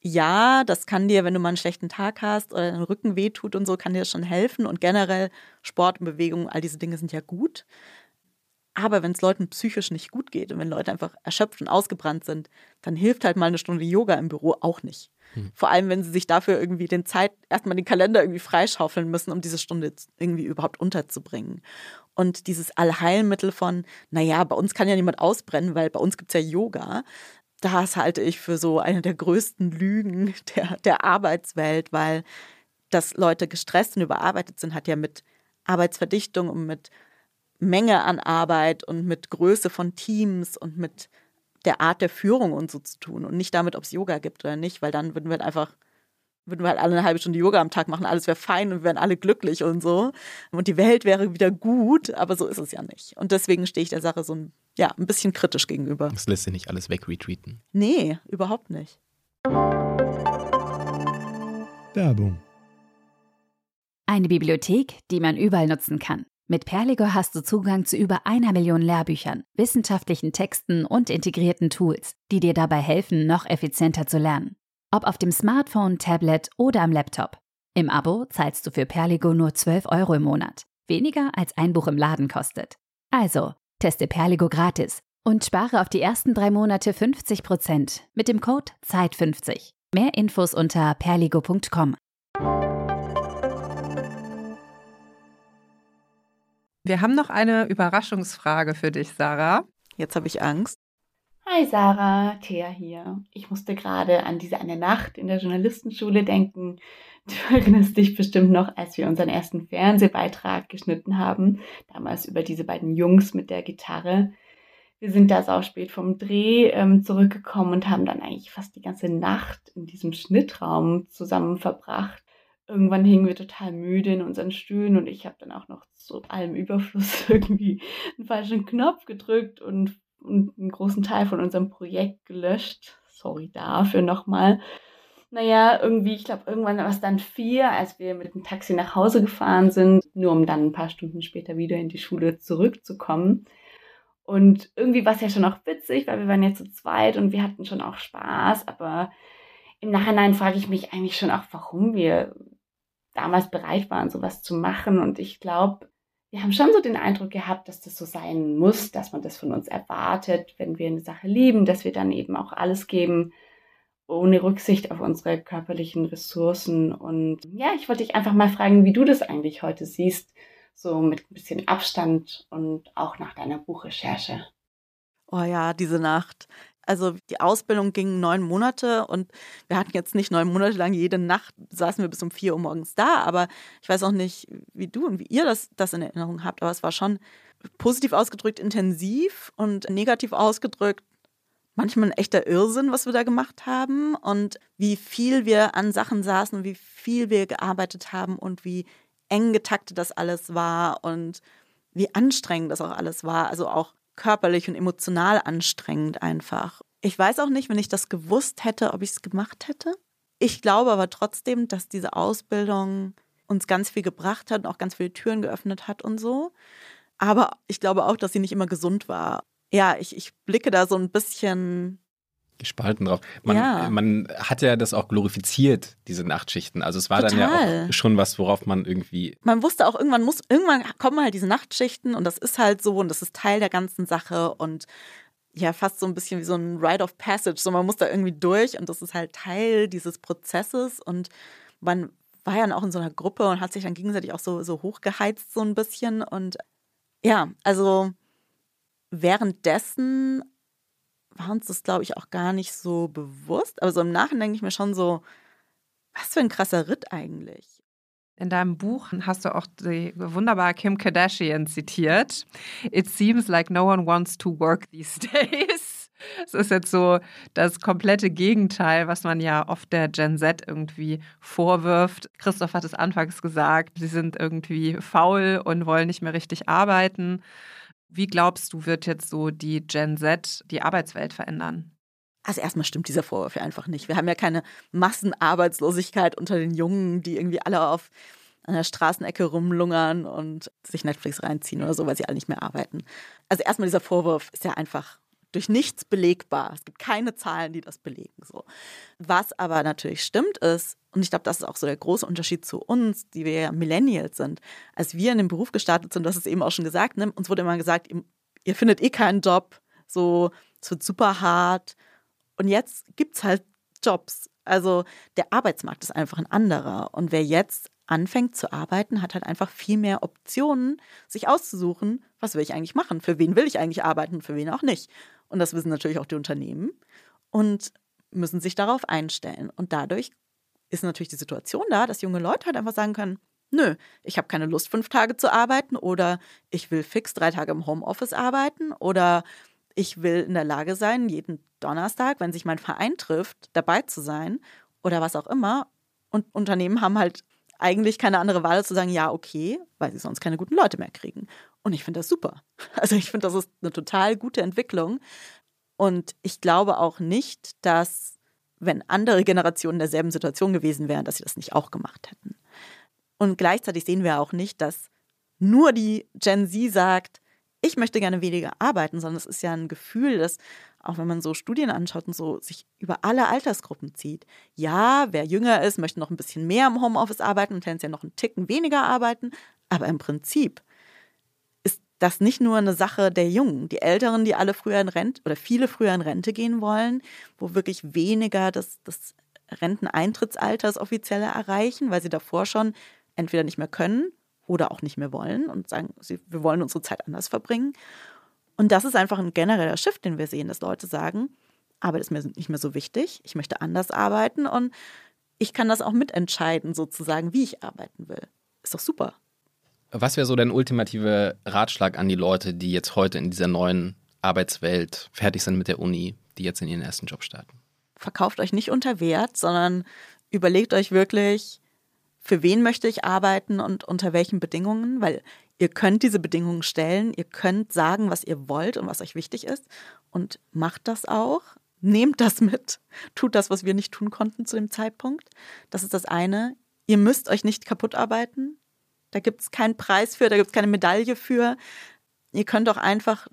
ja, das kann dir, wenn du mal einen schlechten Tag hast oder dein Rücken wehtut und so, kann dir das schon helfen. Und generell Sport und Bewegung, all diese Dinge sind ja gut. Aber wenn es Leuten psychisch nicht gut geht und wenn Leute einfach erschöpft und ausgebrannt sind, dann hilft halt mal eine Stunde Yoga im Büro auch nicht. Hm. Vor allem, wenn sie sich dafür irgendwie den Zeit, erstmal den Kalender irgendwie freischaufeln müssen, um diese Stunde irgendwie überhaupt unterzubringen. Und dieses Allheilmittel von, naja, bei uns kann ja niemand ausbrennen, weil bei uns gibt es ja Yoga. Das halte ich für so eine der größten Lügen der, der Arbeitswelt, weil dass Leute gestresst und überarbeitet sind, hat ja mit Arbeitsverdichtung und mit Menge an Arbeit und mit Größe von Teams und mit der Art der Führung und so zu tun und nicht damit, ob es Yoga gibt oder nicht, weil dann würden wir einfach würden wir halt alle eine halbe Stunde Yoga am Tag machen, alles wäre fein und wir wären alle glücklich und so. Und die Welt wäre wieder gut, aber so ist es ja nicht. Und deswegen stehe ich der Sache so ein, ja, ein bisschen kritisch gegenüber. Das lässt sich nicht alles wegretweeten. Nee, überhaupt nicht. Werbung. Eine Bibliothek, die man überall nutzen kann. Mit Perligo hast du Zugang zu über einer Million Lehrbüchern, wissenschaftlichen Texten und integrierten Tools, die dir dabei helfen, noch effizienter zu lernen. Ob auf dem Smartphone, Tablet oder am Laptop. Im Abo zahlst du für Perligo nur 12 Euro im Monat. Weniger als ein Buch im Laden kostet. Also, teste Perligo gratis und spare auf die ersten drei Monate 50% mit dem Code ZEIT50. Mehr Infos unter perligo.com. Wir haben noch eine Überraschungsfrage für dich, Sarah. Jetzt habe ich Angst. Hi Sarah, Thea hier. Ich musste gerade an diese eine Nacht in der Journalistenschule denken. Du erinnerst dich bestimmt noch, als wir unseren ersten Fernsehbeitrag geschnitten haben, damals über diese beiden Jungs mit der Gitarre. Wir sind da sau spät vom Dreh ähm, zurückgekommen und haben dann eigentlich fast die ganze Nacht in diesem Schnittraum zusammen verbracht irgendwann hingen wir total müde in unseren Stühlen und ich habe dann auch noch zu allem Überfluss irgendwie einen falschen Knopf gedrückt und, und einen großen Teil von unserem Projekt gelöscht. Sorry dafür nochmal. Naja, irgendwie, ich glaube, irgendwann war es dann vier, als wir mit dem Taxi nach Hause gefahren sind, nur um dann ein paar Stunden später wieder in die Schule zurückzukommen. Und irgendwie war es ja schon auch witzig, weil wir waren jetzt zu zweit und wir hatten schon auch Spaß, aber im Nachhinein frage ich mich eigentlich schon auch, warum wir damals bereit waren, sowas zu machen. Und ich glaube, wir haben schon so den Eindruck gehabt, dass das so sein muss, dass man das von uns erwartet, wenn wir eine Sache lieben, dass wir dann eben auch alles geben, ohne Rücksicht auf unsere körperlichen Ressourcen. Und ja, ich wollte dich einfach mal fragen, wie du das eigentlich heute siehst, so mit ein bisschen Abstand und auch nach deiner Buchrecherche. Oh ja, diese Nacht. Also die Ausbildung ging neun Monate und wir hatten jetzt nicht neun Monate lang jede Nacht, saßen wir bis um vier Uhr morgens da, aber ich weiß auch nicht, wie du und wie ihr das, das in Erinnerung habt, aber es war schon positiv ausgedrückt intensiv und negativ ausgedrückt manchmal ein echter Irrsinn, was wir da gemacht haben und wie viel wir an Sachen saßen und wie viel wir gearbeitet haben und wie eng getaktet das alles war und wie anstrengend das auch alles war. Also auch körperlich und emotional anstrengend einfach. Ich weiß auch nicht, wenn ich das gewusst hätte, ob ich es gemacht hätte. Ich glaube aber trotzdem, dass diese Ausbildung uns ganz viel gebracht hat und auch ganz viele Türen geöffnet hat und so. Aber ich glaube auch, dass sie nicht immer gesund war. Ja, ich, ich blicke da so ein bisschen gespalten drauf. Man, ja. man hat ja das auch glorifiziert, diese Nachtschichten. Also es war Total. dann ja auch schon was, worauf man irgendwie. Man wusste auch, irgendwann muss, irgendwann kommen halt diese Nachtschichten und das ist halt so und das ist Teil der ganzen Sache und ja, fast so ein bisschen wie so ein Rite of Passage. So, man muss da irgendwie durch und das ist halt Teil dieses Prozesses und man war ja auch in so einer Gruppe und hat sich dann gegenseitig auch so, so hochgeheizt, so ein bisschen. Und ja, also währenddessen war uns das, glaube ich, auch gar nicht so bewusst. Aber so im Nachhinein denke ich mir schon so, was für ein krasser Ritt eigentlich. In deinem Buch hast du auch die wunderbare Kim Kardashian zitiert. It seems like no one wants to work these days. Es ist jetzt so das komplette Gegenteil, was man ja oft der Gen Z irgendwie vorwirft. Christoph hat es anfangs gesagt, sie sind irgendwie faul und wollen nicht mehr richtig arbeiten. Wie glaubst du, wird jetzt so die Gen Z die Arbeitswelt verändern? Also erstmal stimmt dieser Vorwurf ja einfach nicht. Wir haben ja keine Massenarbeitslosigkeit unter den Jungen, die irgendwie alle auf einer Straßenecke rumlungern und sich Netflix reinziehen oder so, weil sie alle nicht mehr arbeiten. Also erstmal dieser Vorwurf ist ja einfach durch nichts belegbar. Es gibt keine Zahlen, die das belegen. So. Was aber natürlich stimmt ist, und ich glaube, das ist auch so der große Unterschied zu uns, die wir ja Millennials sind. Als wir in den Beruf gestartet sind, das ist eben auch schon gesagt, ne? uns wurde immer gesagt, ihr findet eh keinen Job, so, es wird super hart. Und jetzt gibt es halt Jobs. Also der Arbeitsmarkt ist einfach ein anderer. Und wer jetzt anfängt zu arbeiten, hat halt einfach viel mehr Optionen, sich auszusuchen, was will ich eigentlich machen, für wen will ich eigentlich arbeiten, für wen auch nicht. Und das wissen natürlich auch die Unternehmen und müssen sich darauf einstellen. Und dadurch ist natürlich die Situation da, dass junge Leute halt einfach sagen können, nö, ich habe keine Lust, fünf Tage zu arbeiten oder ich will fix drei Tage im Homeoffice arbeiten oder ich will in der Lage sein, jeden Donnerstag, wenn sich mein Verein trifft, dabei zu sein oder was auch immer Und Unternehmen haben halt eigentlich keine andere Wahl, als zu sagen, ja, okay, weil sie sonst keine guten Leute mehr kriegen. Und ich finde das super. Also ich finde, das ist eine total gute Entwicklung. Und ich glaube auch nicht, dass, wenn andere Generationen derselben Situation gewesen wären, dass sie das nicht auch gemacht hätten. Und gleichzeitig sehen wir auch nicht, dass nur die Gen Z sagt, ich möchte gerne weniger arbeiten, sondern es ist ja ein Gefühl, das, auch wenn man so Studien anschaut und so, sich über alle Altersgruppen zieht. Ja, wer jünger ist, möchte noch ein bisschen mehr im Homeoffice arbeiten und tendenziell noch einen Ticken weniger arbeiten. Aber im Prinzip ist das nicht nur eine Sache der Jungen. Die Älteren, die alle früher in Rente oder viele früher in Rente gehen wollen, wo wirklich weniger das, das Renteneintrittsalter das offizielle erreichen, weil sie davor schon entweder nicht mehr können oder auch nicht mehr wollen und sagen, sie, wir wollen unsere Zeit anders verbringen. Und das ist einfach ein genereller Shift, den wir sehen, dass Leute sagen, Arbeit ist mir nicht mehr so wichtig, ich möchte anders arbeiten und ich kann das auch mitentscheiden, sozusagen, wie ich arbeiten will. Ist doch super. Was wäre so dein ultimativer Ratschlag an die Leute, die jetzt heute in dieser neuen Arbeitswelt fertig sind mit der Uni, die jetzt in ihren ersten Job starten? Verkauft euch nicht unter Wert, sondern überlegt euch wirklich, für wen möchte ich arbeiten und unter welchen Bedingungen, weil ihr könnt diese Bedingungen stellen, ihr könnt sagen, was ihr wollt und was euch wichtig ist und macht das auch. Nehmt das mit, tut das, was wir nicht tun konnten zu dem Zeitpunkt. Das ist das eine. Ihr müsst euch nicht kaputt arbeiten. Da gibt es keinen Preis für, da gibt es keine Medaille für. Ihr könnt auch einfach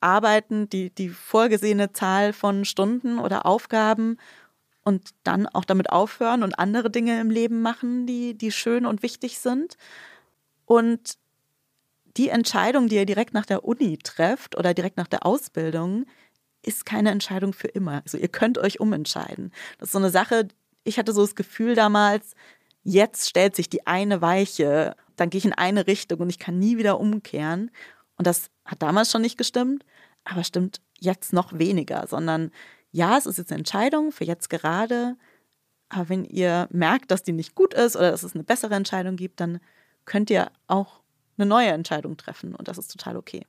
arbeiten, die, die vorgesehene Zahl von Stunden oder Aufgaben und dann auch damit aufhören und andere Dinge im Leben machen, die, die schön und wichtig sind. Und die Entscheidung, die ihr direkt nach der Uni trefft oder direkt nach der Ausbildung, ist keine Entscheidung für immer. Also ihr könnt euch umentscheiden. Das ist so eine Sache, ich hatte so das Gefühl damals, jetzt stellt sich die eine Weiche, dann gehe ich in eine Richtung und ich kann nie wieder umkehren. Und das hat damals schon nicht gestimmt, aber stimmt jetzt noch weniger, sondern ja, es ist jetzt eine Entscheidung für jetzt gerade, aber wenn ihr merkt, dass die nicht gut ist oder dass es eine bessere Entscheidung gibt, dann könnt ihr auch eine neue Entscheidung treffen und das ist total okay.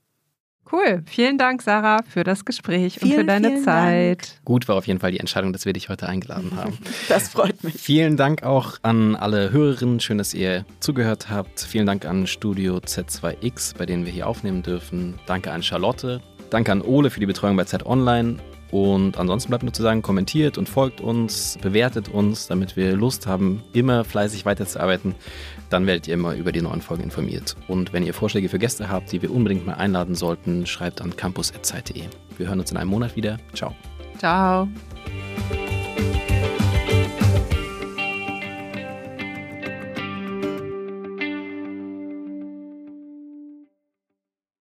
Cool. Vielen Dank, Sarah, für das Gespräch vielen, und für deine Zeit. Dank. Gut war auf jeden Fall die Entscheidung, dass wir dich heute eingeladen haben. Das freut mich. Vielen Dank auch an alle Hörerinnen. Schön, dass ihr zugehört habt. Vielen Dank an Studio Z2X, bei denen wir hier aufnehmen dürfen. Danke an Charlotte. Danke an Ole für die Betreuung bei Z Online und ansonsten bleibt nur zu sagen, kommentiert und folgt uns, bewertet uns, damit wir Lust haben, immer fleißig weiterzuarbeiten. Dann werdet ihr immer über die neuen Folgen informiert. Und wenn ihr Vorschläge für Gäste habt, die wir unbedingt mal einladen sollten, schreibt an campus.zeit.de. Wir hören uns in einem Monat wieder. Ciao. Ciao.